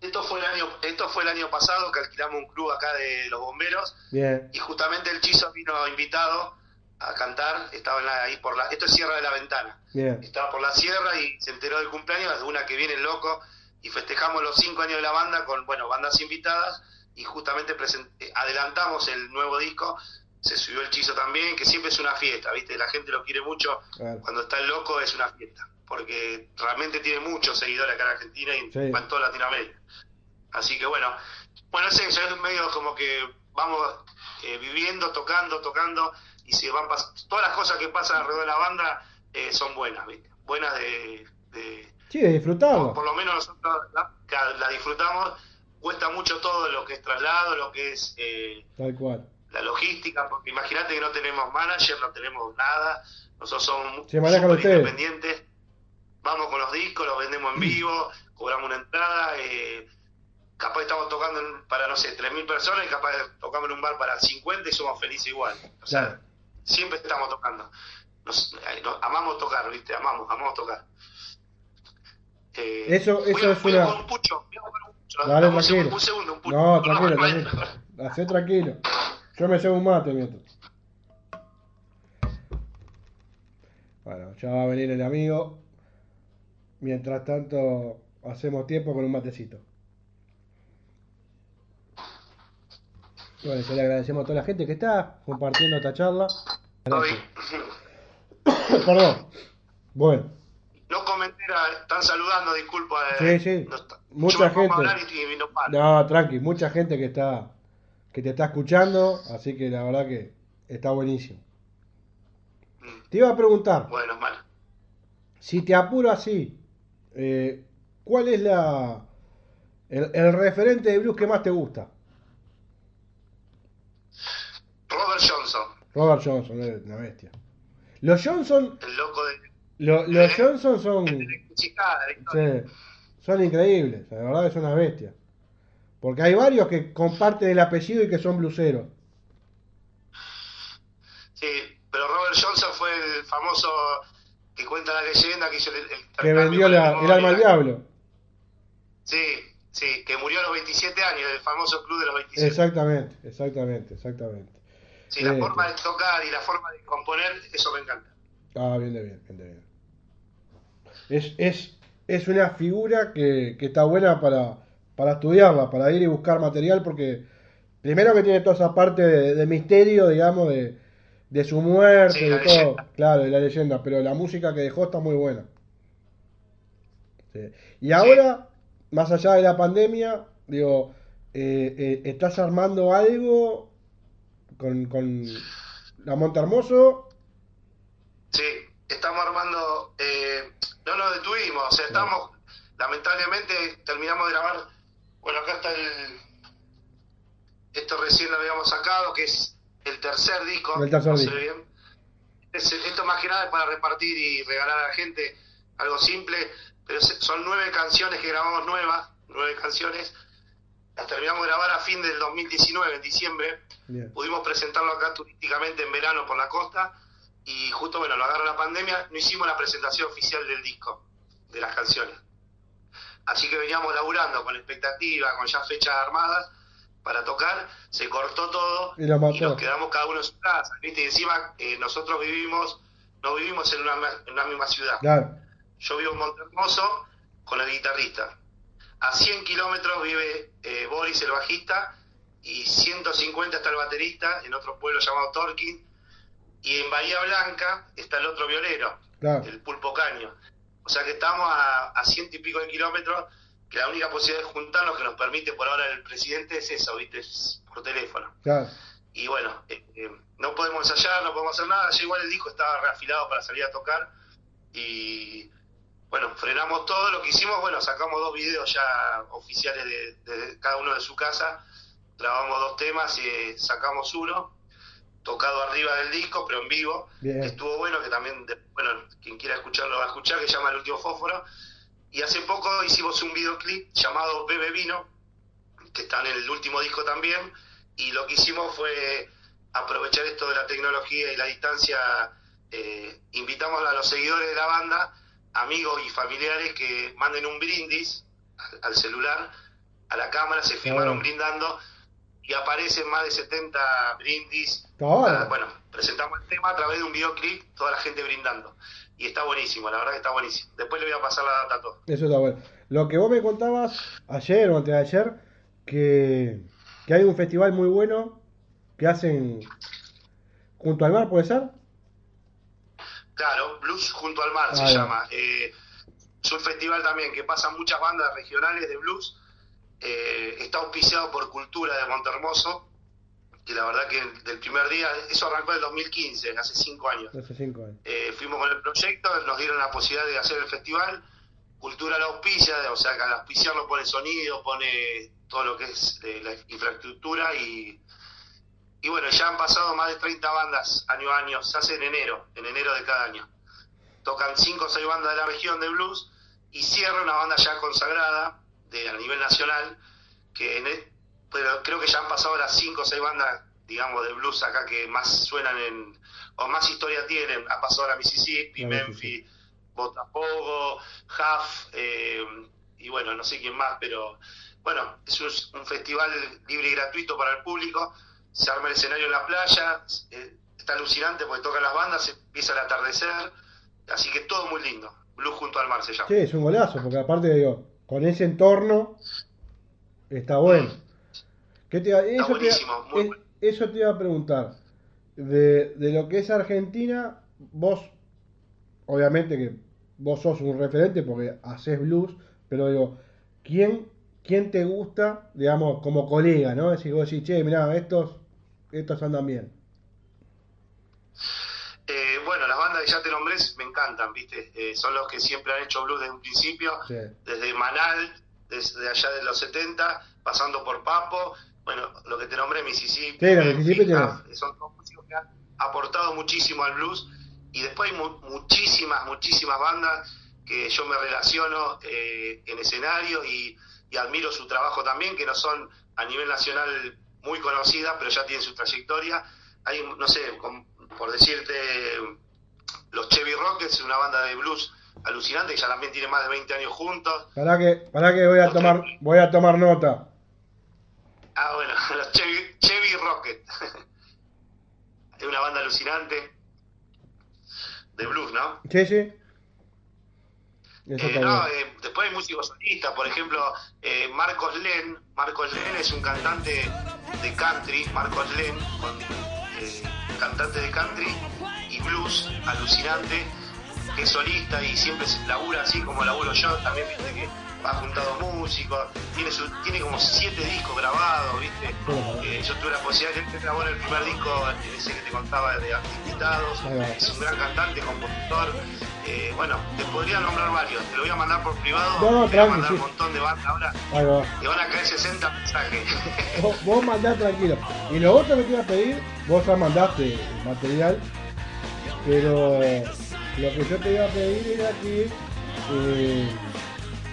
esto fue el año, esto fue el año pasado que alquilamos un club acá de los bomberos Bien, y justamente el Chizo vino invitado a cantar, estaba en la- ahí por la, esto es Sierra de la Ventana, bien. estaba por la sierra y se enteró del cumpleaños de una que viene el loco y festejamos los cinco años de la banda con, bueno, bandas invitadas y justamente eh, adelantamos el nuevo disco, se subió el Chizo también, que siempre es una fiesta, ¿viste? La gente lo quiere mucho, Claro. cuando está el loco es una fiesta, porque realmente tiene muchos seguidores acá en Argentina y Sí. en toda Latinoamérica. Así que bueno, bueno, es eso, es medio como que vamos eh, viviendo, tocando, tocando, y se van todas las cosas que pasan alrededor de la banda eh, son buenas, ¿viste? Buenas de, de- Sí, de por, disfrutarlo. por lo menos nosotros la- la disfrutamos, cuesta mucho todo lo que es traslado, lo que es eh, Tal cual. la logística, porque imagínate que no tenemos manager, no tenemos nada, nosotros somos Se manejan ustedes. independientes, vamos con los discos, los vendemos en vivo, cobramos una entrada, eh, capaz estamos tocando para, no sé, 3.000 personas y capaz tocamos en un bar para 50 y somos felices igual. O sea, Claro. siempre estamos tocando. Nos, eh, nos- amamos tocar, ¿viste? Amamos, amamos tocar. Eh, Eso- voy eso a- es voy a una- comer un pucho, voy a comer un pucho. Dale, un tranquilo. segundo, un segundo, un. No, tranquilo, tranquilo. Hacé tranquilo. Yo me llevo un mate mientras. Bueno, ya va a venir el amigo. Mientras tanto, hacemos tiempo con un matecito. Bueno, se le agradecemos a toda la gente que está compartiendo esta charla. Perdón. Bueno, Están saludando, disculpa. Sí, eh, sí. no está- Mucha gente. hablar y, y no no, tranqui, mucha gente que está que te está escuchando, así que la verdad que está buenísimo. Mm, Te iba a preguntar, Bueno, mal. si te apuro así, eh, ¿cuál es la el, el referente de blues que más te gusta? Robert Johnson, Robert Johnson, es una bestia. Los Johnson, el loco de, lo- los Johnson son, sí, son increíbles, la verdad que son unas bestias. Porque hay varios que comparten el apellido y que son bluseros. Sí, pero Robert Johnson fue el famoso que cuenta la leyenda que hizo el, el Que vendió la- el alma al diablo. Sí, sí, que murió a los 27 años, el famoso club de los 27. Exactamente, exactamente, exactamente. Sí, la Sí, forma de tocar y la forma de componer, eso me encanta. Ah, bien bien, bien bien. Es, es, es una figura que, que está buena para, para estudiarla, para ir y buscar material, porque primero que tiene toda esa parte de, de misterio, digamos, de, de su muerte, Sí, de todo, leyenda. claro, de la leyenda, pero la música que dejó está muy buena. Sí. Y ahora, más allá de la pandemia, digo, eh, eh, ¿estás armando algo con, con la Monte Hermoso? Sí, estamos armando, eh, no nos detuvimos, o sea, estamos, lamentablemente terminamos de grabar, bueno, acá está el, esto recién lo habíamos sacado, que es el tercer disco, El tercer no disco. bien. Es- esto más que nada es para repartir y regalar a la gente algo simple, pero son nueve canciones que grabamos nuevas, nueve canciones, las terminamos de grabar a fin del 2019, en diciembre, Bien. pudimos presentarlo acá turísticamente en verano por la costa y justo bueno lo agarró la pandemia no hicimos la presentación oficial del disco de las canciones así que veníamos laburando con expectativa con ya fechas armadas para tocar se cortó todo Y nos quedamos cada uno en su casa viste y encima eh, nosotros vivimos no vivimos en una, en una misma ciudad Claro. Yo vivo en Montermoso con el guitarrista. A 100 kilómetros vive eh, Boris, el bajista, y 150 está el baterista, en otro pueblo llamado Torquín. Y en Bahía Blanca está el otro violero, el Pulpo Caño. O sea que estamos a, a ciento y pico de kilómetros, que la única posibilidad de juntarnos que nos permite por ahora el presidente es eso, ¿viste? Es por teléfono. Y bueno, eh, eh, no podemos ensayar, no podemos hacer nada. Ya igual el disco estaba reafilado para salir a tocar. Y bueno, frenamos todo. Lo que hicimos, bueno, sacamos dos videos ya oficiales de, cada uno de su casa. Grabamos dos temas y eh, sacamos uno tocado arriba del disco, pero en vivo. Estuvo bueno, que también, bueno, quien quiera escucharlo va a escuchar, que se llama El Último Fósforo. Y hace poco hicimos un videoclip llamado Bebe Vino, que está en el último disco también. Y lo que hicimos fue aprovechar esto de la tecnología y la distancia. Eh, invitamos a los seguidores de la banda, amigos y familiares, que manden un brindis al, celular, a la cámara, se filmaron brindando y aparecen más de 70 brindis. Bueno, presentamos el tema a través de un videoclip, toda la gente brindando. Y está buenísimo, la verdad que está buenísimo. Después le voy a pasar la data a todos. Eso está bueno. Lo que vos me contabas ayer o antes de ayer, que, que hay un festival muy bueno que hacen junto al mar, ¿puede ser? Claro, Blues junto al mar se llama. Eh, es un festival también que pasan muchas bandas regionales de blues eh, está auspiciado por Cultura de Montermoso, y la verdad que del primer día, eso arrancó en el 2015, hace cinco años. Hace cinco años. Eh, fuimos con el proyecto, nos dieron la posibilidad de hacer el festival, Cultura la auspicia, o sea que al auspiciarlo pone sonido, pone todo lo que es eh, la infraestructura y, y bueno, ya han pasado más de 30 bandas año a año, se hace en enero, en enero de cada año. Tocan cinco o seis bandas de la región de blues y cierra una banda ya consagrada, de, a nivel nacional, que e, pero creo que ya han pasado las cinco o seis bandas, digamos, de blues acá que más suenan en, o más historia tienen, ha pasado la Mississippi, Memphis, Botafogo, Huff, eh, y bueno, no sé quién más, pero bueno, es un, festival libre y gratuito para el público, se arma el escenario en la playa, eh, está alucinante porque tocan las bandas, empieza el atardecer, así que todo muy lindo. Blues junto al mar se llama. Sí, es un golazo, porque aparte digo, con ese entorno está bueno. ¿Qué te, eso, te, eso te iba a preguntar. De, de lo que es Argentina, vos, obviamente que vos sos un referente porque haces blues, pero digo, ¿quién, quién te gusta, digamos, como colega, ¿no? Es decir, vos decís, che, mirá, estos, estos andan bien. Eh, bueno, las bandas que ya te nombré me encantan, ¿viste? Eh, son los que siempre han hecho blues desde un principio, desde Manal, desde allá de los 70, pasando por Papo, bueno, lo que te nombré, Mississippi, son todos músicos que han aportado muchísimo al blues y después hay muchísimas, muchísimas bandas que yo me relaciono eh, en escenario y, y admiro su trabajo también, que no son a nivel nacional muy conocidas, pero ya tienen su trayectoria. Hay, no sé, por decirte, los Chevy Rockets, una banda de blues alucinante que ya también tiene más de 20 años juntos. Para que, para que voy a tomar, voy a tomar nota. Ah, bueno, los Chevy, Chevy Rocket. es una banda alucinante de blues, ¿no? Sí, sí. Eh, no, eh, después hay músicos solistas, por ejemplo, eh, Marcos Len. Marcos Len es un cantante de country, Marcos Len, con, cantante de country y blues alucinante que es solista y siempre se labura así como laburo yo, también viste que ha juntado músicos, tiene tiene como siete discos grabados, viste. Eh, yo tuve la posibilidad de en el primer disco, ese que te contaba de invitados, es un gran cantante, compositor. Eh, bueno, te podría nombrar varios, te lo voy a mandar por privado, no, te voy a mandar un montón de bandas ahora, te van a caer 60 mensajes. vos, vos mandás tranquilo. Y lo otro que te iba a pedir, vos ya mandaste el material, pero lo que yo te iba a pedir era que eh,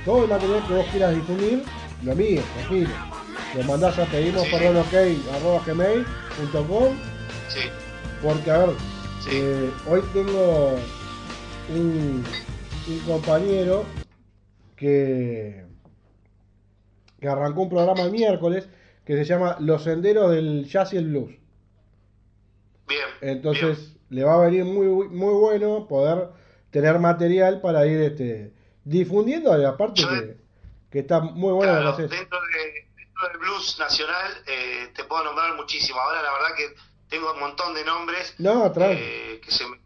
todo el material que vos quieras difundir, lo mío, tranquilo. Lo mandás a pedimos sí. arroba gmail.com sí. Porque a ver, eh, hoy tengo un, un compañero que, que arrancó un programa el miércoles que se llama Los Senderos del Jazz y el Blues. Bien. Entonces, le va a venir muy, muy bueno poder tener material para ir este, difundiendo, y aparte que, que, está muy bueno claro, dentro, de, dentro del blues nacional eh, te puedo nombrar muchísimo. Ahora la verdad que tengo un montón de nombres no, eh, que se me,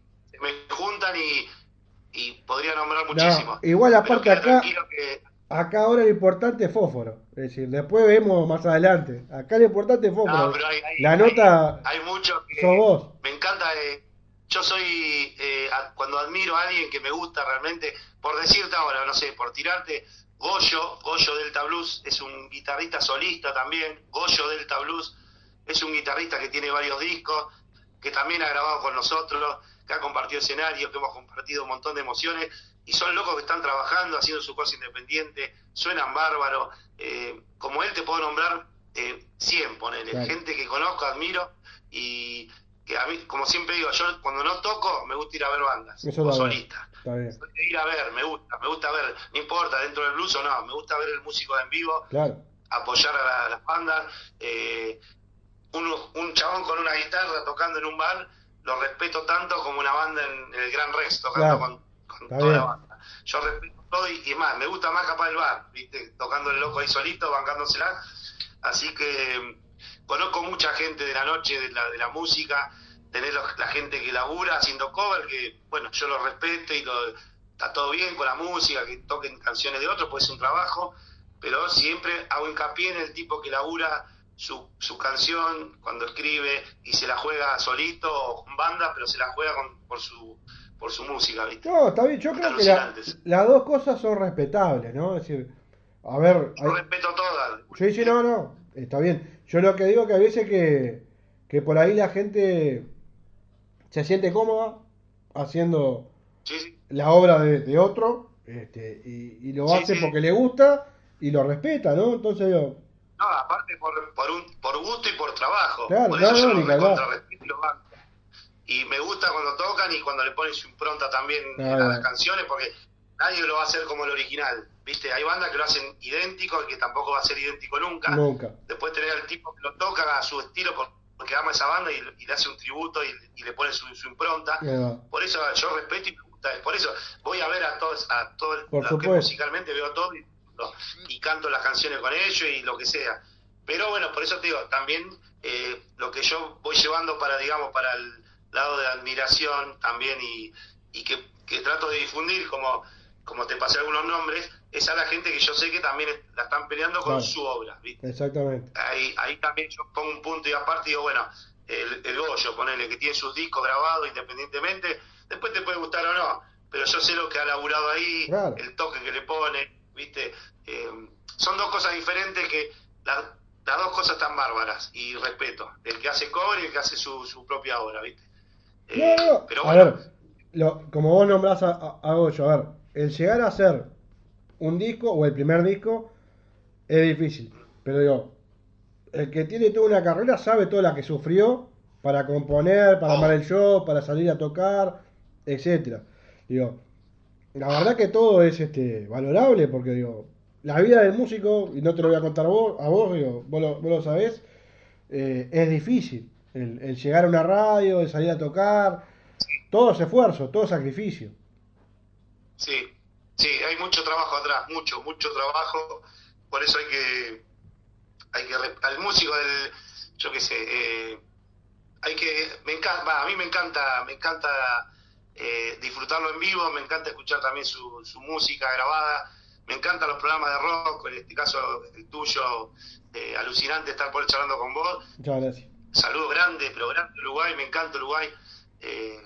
juntan y, y, podría nombrar muchísimos. igual aparte acá, acá ahora lo importante es fósforo. Es decir, después vemos más adelante. Acá lo importante es fósforo. No, pero hay, la nota hay, mucho que sos vos. me encanta. Eh, yo soy, eh, cuando admiro a alguien que me gusta realmente, por decirte ahora, no sé, por tirarte, Goyo, Goyo Delta Blues es un guitarrista solista también, Goyo Delta Blues es un guitarrista que tiene varios discos, que también ha grabado con nosotros, que ha compartido escenarios, que hemos compartido un montón de emociones, y son locos que están trabajando, haciendo su cosa independiente, suenan bárbaros, eh, como él te puedo nombrar eh, 100, ponele, gente que conozco, admiro, y que a mí, como siempre digo, yo cuando no toco me gusta ir a ver bandas, o solistas. Ir a ver, me gusta, me gusta ver, no importa dentro del blues o no, me gusta ver el músico en vivo, apoyar a, las bandas. Eh, un, un chabón con una guitarra tocando en un bar, lo respeto tanto como una banda en, el Gran Rex, tocando con, toda la banda. Yo respeto todo y, más, me gusta más capaz el bar, ¿viste? tocando el loco ahí solito, bancándosela. Así que conozco mucha gente de la noche, de la, de la música, tener la gente que labura haciendo cover, que bueno, yo lo respeto y lo, está todo bien con la música, que toquen canciones de otros, puede ser un trabajo, pero siempre hago hincapié en el tipo que labura su, su canción cuando escribe y se la juega solito o con banda, pero se la juega con, por su por su música, ¿viste? No, está bien, yo creo que las dos cosas son respetables, ¿no? Es decir, a ver... Yo respeto todas. Sí, sí, no, no, está bien. Yo lo que digo que a veces que, que por ahí la gente se siente cómoda haciendo la obra de, otro este, y, lo hace porque le gusta y lo respeta, ¿no? Entonces yo... No, aparte por, por, un, por gusto y por trabajo. Claro, por eso yo y, y me gusta cuando tocan y cuando le ponen su impronta también a las canciones porque nadie lo va a hacer como el original. ¿Viste? Hay bandas que lo hacen idéntico y que tampoco va a ser idéntico nunca. Nunca. Después tener al tipo que lo toca a su estilo porque ama esa banda y, le hace un tributo y, le pone su, impronta. Por eso yo respeto y me gusta. Por eso voy a ver a todos, a todos los que musicalmente veo a todos y, canto las canciones con ellos y lo que sea. Pero bueno, por eso te digo, también eh, lo que yo voy llevando para, digamos, para el lado de admiración también y, y que, que trato de difundir como como te pasé algunos nombres, es a la gente que yo sé que también la están peleando con su obra. Exactamente. Ahí, ahí también yo pongo un punto y aparte digo, bueno, el, el Goyo, ponele, que tiene sus discos grabados independientemente, después te puede gustar o no, pero yo sé lo que ha laburado ahí, el toque que le pone, ¿viste? Eh, son dos cosas diferentes que las dos cosas están bárbaras y respeto, el que hace cover y el que hace su, su propia obra, ¿viste? Eh, pero bueno, a ver, lo, como vos nombrás a, a, a Goyo, a ver, el llegar a hacer un disco o el primer disco es difícil. Pero digo, el que tiene toda una carrera sabe toda la que sufrió para componer, para armar el show, para salir a tocar, etcétera. Digo, la verdad que todo es este valorable porque digo, la vida del músico, y no te lo voy a contar vos, a vos, digo, vos, lo, vos lo sabés, eh, es difícil. El, el, llegar a una radio, el salir a tocar, todo es esfuerzo, todo sacrificio. Sí, sí, hay mucho trabajo atrás, mucho, mucho trabajo. Por eso hay que, hay que, al músico del, yo qué sé, eh, hay que, me encanta, a mí me encanta, me encanta eh, disfrutarlo en vivo, me encanta escuchar también su, su música grabada, me encantan los programas de rock, en este caso el tuyo, eh, alucinante estar por charlando con vos. Muchas gracias. Saludos grandes, pero grande Uruguay, me encanta Uruguay. Eh,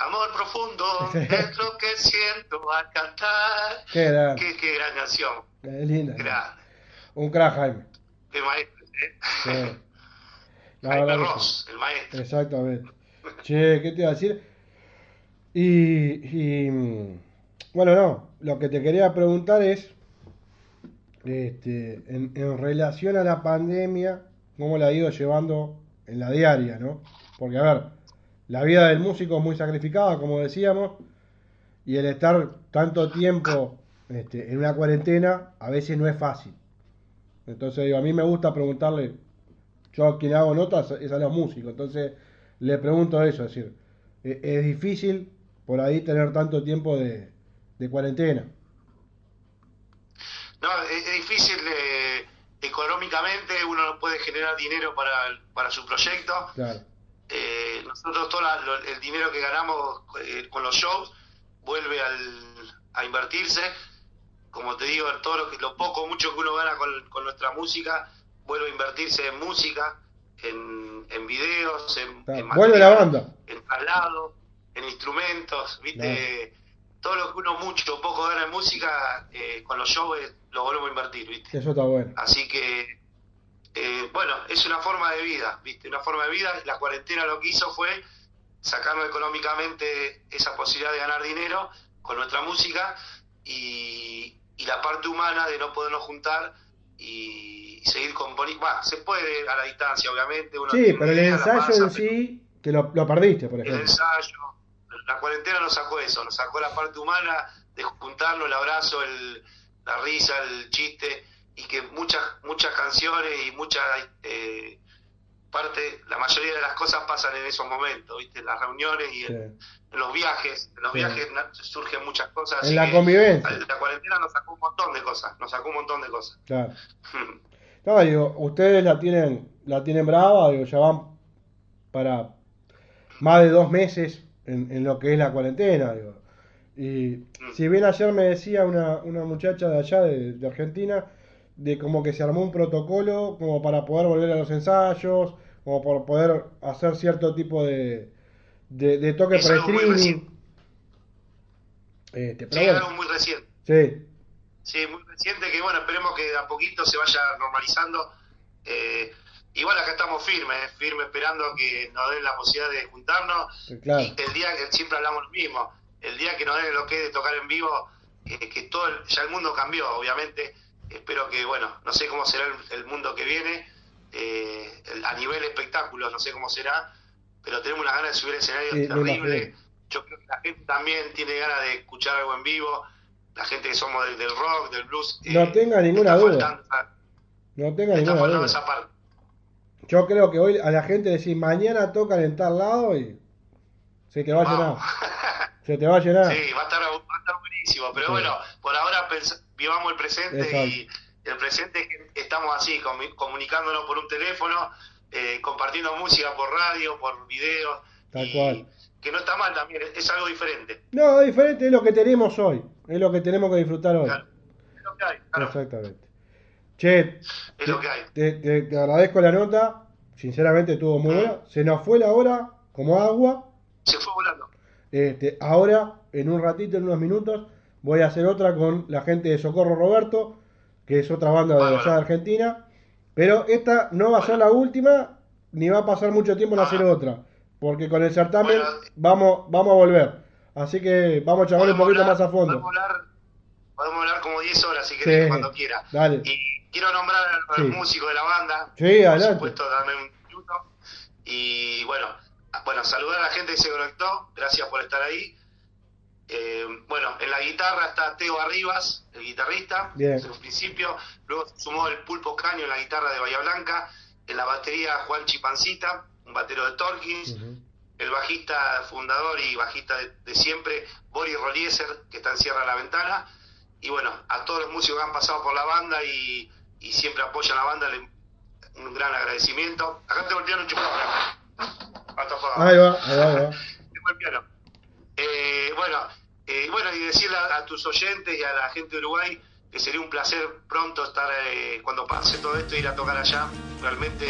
Amor profundo es lo que siento al cantar. Qué gran, qué, qué gran canción. Qué linda. Un crack, Jaime. Qué maestro, ¿eh? Sí. Jaime Ross, el maestro. Exactamente. che, ¿qué te iba a decir? Y, y, bueno, no, lo que te quería preguntar es, este, en, en relación a la pandemia, ¿cómo la ha ido llevando en la diaria, no? Porque, a ver, la vida del músico es muy sacrificada, como decíamos, y el estar tanto tiempo este, en una cuarentena a veces no es fácil. Entonces, digo, a mí me gusta preguntarle, yo a quien hago notas es a los músicos, entonces le pregunto eso, es decir, e-, es difícil por ahí tener tanto tiempo de, de cuarentena. No, es, es difícil eh, económicamente, uno no puede generar dinero para, para su proyecto. Claro, Eh, nosotros todo la- lo- el dinero que ganamos eh, con los shows vuelve al, a invertirse. Como te digo, todo lo, que, lo poco mucho que uno gana con, con nuestra música vuelve a invertirse en música, en, en videos, en, en vuelve la banda. en traslado, en instrumentos, ¿viste? Todo lo que uno mucho o poco gana en música, eh, con los shows eh, lo volvemos a invertir, ¿viste? eso está bueno. Así que, eh, bueno, es una forma de vida, ¿viste? Una forma de vida. La cuarentena lo que hizo fue sacarnos económicamente esa posibilidad de ganar dinero con nuestra música y, y la parte humana de no podernos juntar y, seguir componiendo. Bueno, se puede a la distancia, obviamente. Uno Sí, pero el ensayo en sí, te lo, lo perdiste, por el ejemplo. ensayo, la cuarentena nos sacó eso, nos sacó la parte humana de juntarnos, el abrazo, el, la risa, el chiste, y que muchas muchas canciones y muchas eh, parte, la mayoría de las cosas pasan en esos momentos, ¿viste? En las reuniones y en, Sí. en los viajes, en los Sí. viajes surgen muchas cosas. En la convivencia. La cuarentena nos sacó un montón de cosas, nos sacó un montón de cosas. Claro. No, digo, ustedes la tienen, la tienen brava, digo, ya van para más de dos meses en, en lo que es la cuarentena, digo. Y si bien ayer me decía una, una muchacha de allá, de, de Argentina, de como que se armó un protocolo como para poder volver a los ensayos, como por poder hacer cierto tipo de, de, de toque Es muy streaming. reciente. Este, Sí, algo muy reciente. sí, Sí, muy reciente que bueno, esperemos que de a poquito se vaya normalizando. Eh, igual acá estamos firmes, eh, firmes esperando que nos den la posibilidad de juntarnos. claro. Y el día que siempre hablamos lo mismo, el día que nos den lo que de tocar en vivo, eh, que todo el- ya el mundo cambió, obviamente. Espero que, bueno, no sé cómo será el, el mundo que viene, eh, el- a nivel espectáculos, no sé cómo será, pero tenemos una ganas de subir escenarios Sí, terrible. Yo creo que la gente también tiene ganas de escuchar algo en vivo, la gente que somos del, del rock, del blues. No eh, tenga ninguna duda. faltando No tenga ninguna duda. esa parte. Yo creo que hoy a la gente decir mañana tocan en tal lado y se te va a llenar. Se te va a llenar. Sí, va a estar, va a estar buenísimo. Pero Sí. bueno, por ahora pens- vivamos el presente Exacto. y el presente es que estamos así, comu- comunicándonos por un teléfono, eh, compartiendo música por radio, por video. Tal cual. Que no está mal también, es, es algo diferente. No, diferente es lo que tenemos hoy. Es lo que tenemos que disfrutar hoy. Claro. Es lo que hay, claro, Exactamente. Che, es lo que hay. te, te- te agradezco la nota. Sinceramente estuvo muy buena. Se nos fue la hora como agua. Se fue volando. Este, ahora, en un ratito, en unos minutos, voy a hacer otra con la gente de Socorro Roberto, que es otra banda de de Argentina. Pero esta no va a ser la última, ni va a pasar mucho tiempo en hacer Ah. otra. Porque con el certamen vamos, vamos a volver. Así que vamos a charlar un poquito hablar- más a fondo. Podemos hablar, podemos hablar como 10 horas si querés, Sí. cuando quiera. Dale. Y quiero nombrar a Sí. los músicos de la banda. Sí, Por adelante. supuesto, darme un minuto. Y bueno, bueno, saludar a la gente que se conectó. Gracias por estar ahí. Eh, bueno, en la guitarra está Teo Arribas, el guitarrista, desde un principio. Luego se sumó el Pulpo Caño en la guitarra de Bahía Blanca. En la batería Juan Chipancita, un batero de Torkins. El bajista fundador y bajista de, de siempre, Boris Rolieser, que está en Sierra de la Ventana. Y bueno, a todos los músicos que han pasado por la banda y, y siempre apoyan la banda, le- un gran agradecimiento. Acá tengo el piano chupado. Hasta apagado. Ahí va, ahí va, ahí va. Tengo el piano. Eh, bueno, eh, bueno, y decirle a, a tus oyentes y a la gente de Uruguay que sería un placer pronto estar, eh, cuando pase todo esto, ir a tocar allá. Realmente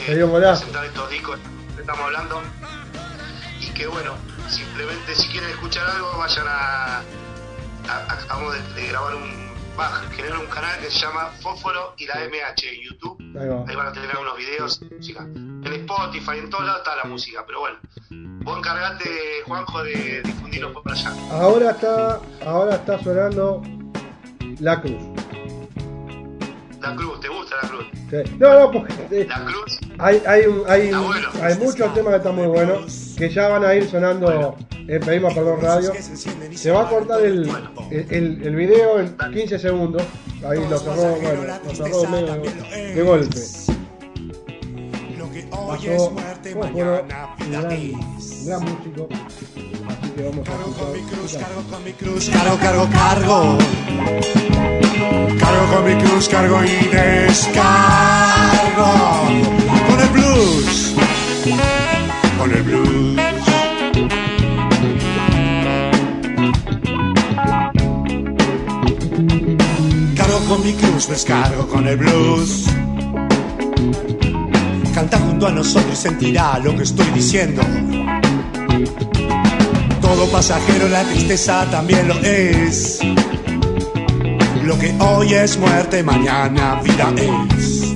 presentar estos discos que estamos hablando. Y que bueno, simplemente si quieren escuchar algo, vayan a. a- a- acabamos de, de grabar un. Va, generar un canal que se llama Fósforo y la MH en YouTube. Ahí va. Ahí van a tener unos videos de música. En Spotify, en todos lados está la música, pero bueno. Vos encargate, Juanjo, de difundirlo por allá. Ahora está, ahora está sonando La Cruz. La Cruz, ¿te gusta la Cruz? Sí. No, no, porque eh, La Cruz, hay, hay, un- hay, bueno. hay muchos temas que están muy buenos, que ya van a ir sonando en Pedimos Perdón Radio. Se va a cortar el, el, el- video en 15 segundos. Ahí lo cerró, bueno, lo cerró medio de, de golpe. Lo que hoy Pasó, bueno, gran, gran músico. Así que vamos a Cargo con mi cruz, cargo con mi cruz, cargo, cargo, cargo. Cargo con mi cruz, cargo y descargo. Con el blues, con el blues. Con mi cruz, descargo con el blues. Canta junto a nosotros y sentirá lo que estoy diciendo. Todo pasajero, la tristeza también lo es. Lo que hoy es muerte, mañana vida es.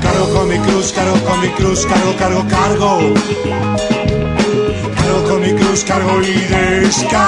Cargo con mi cruz, cargo con mi cruz, cargo, cargo, cargo. Cargo con mi cruz, cargo y descargo.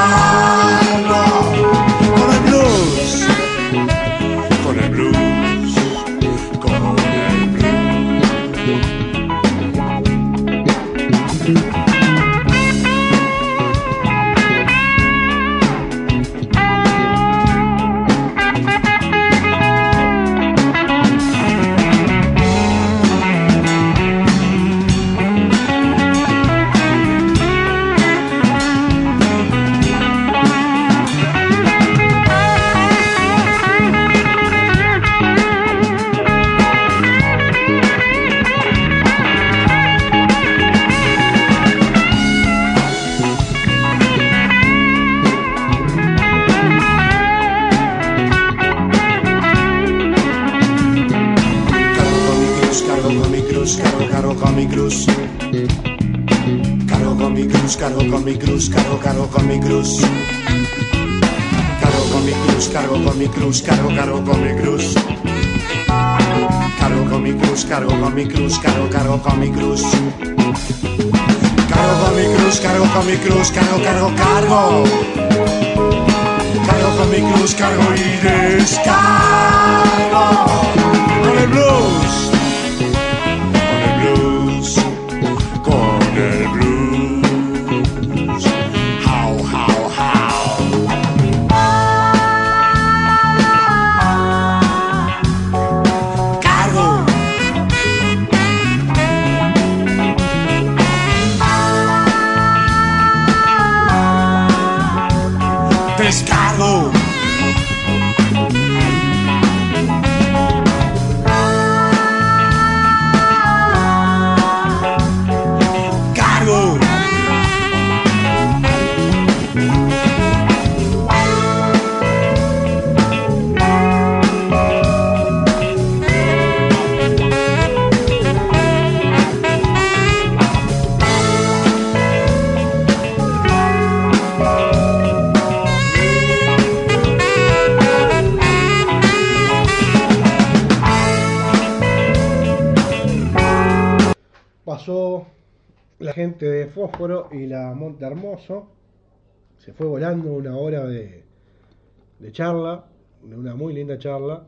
Cruz, cargo, cargo con mi cruz. Cargo con mi cruz, cargo con mi cruz, cargo, cargo con mi cruz. Cargo con mi cruz, cargo con mi cruz, cargo, cargo con mi cruz. Cargo con mi cruz, cargo con mi cruz, cargo, cargo, cargo. Cargo con mi cruz, cargo y descargo. Con el blues. Y la Monte Hermoso. Se fue volando una hora de charla, de una muy linda charla.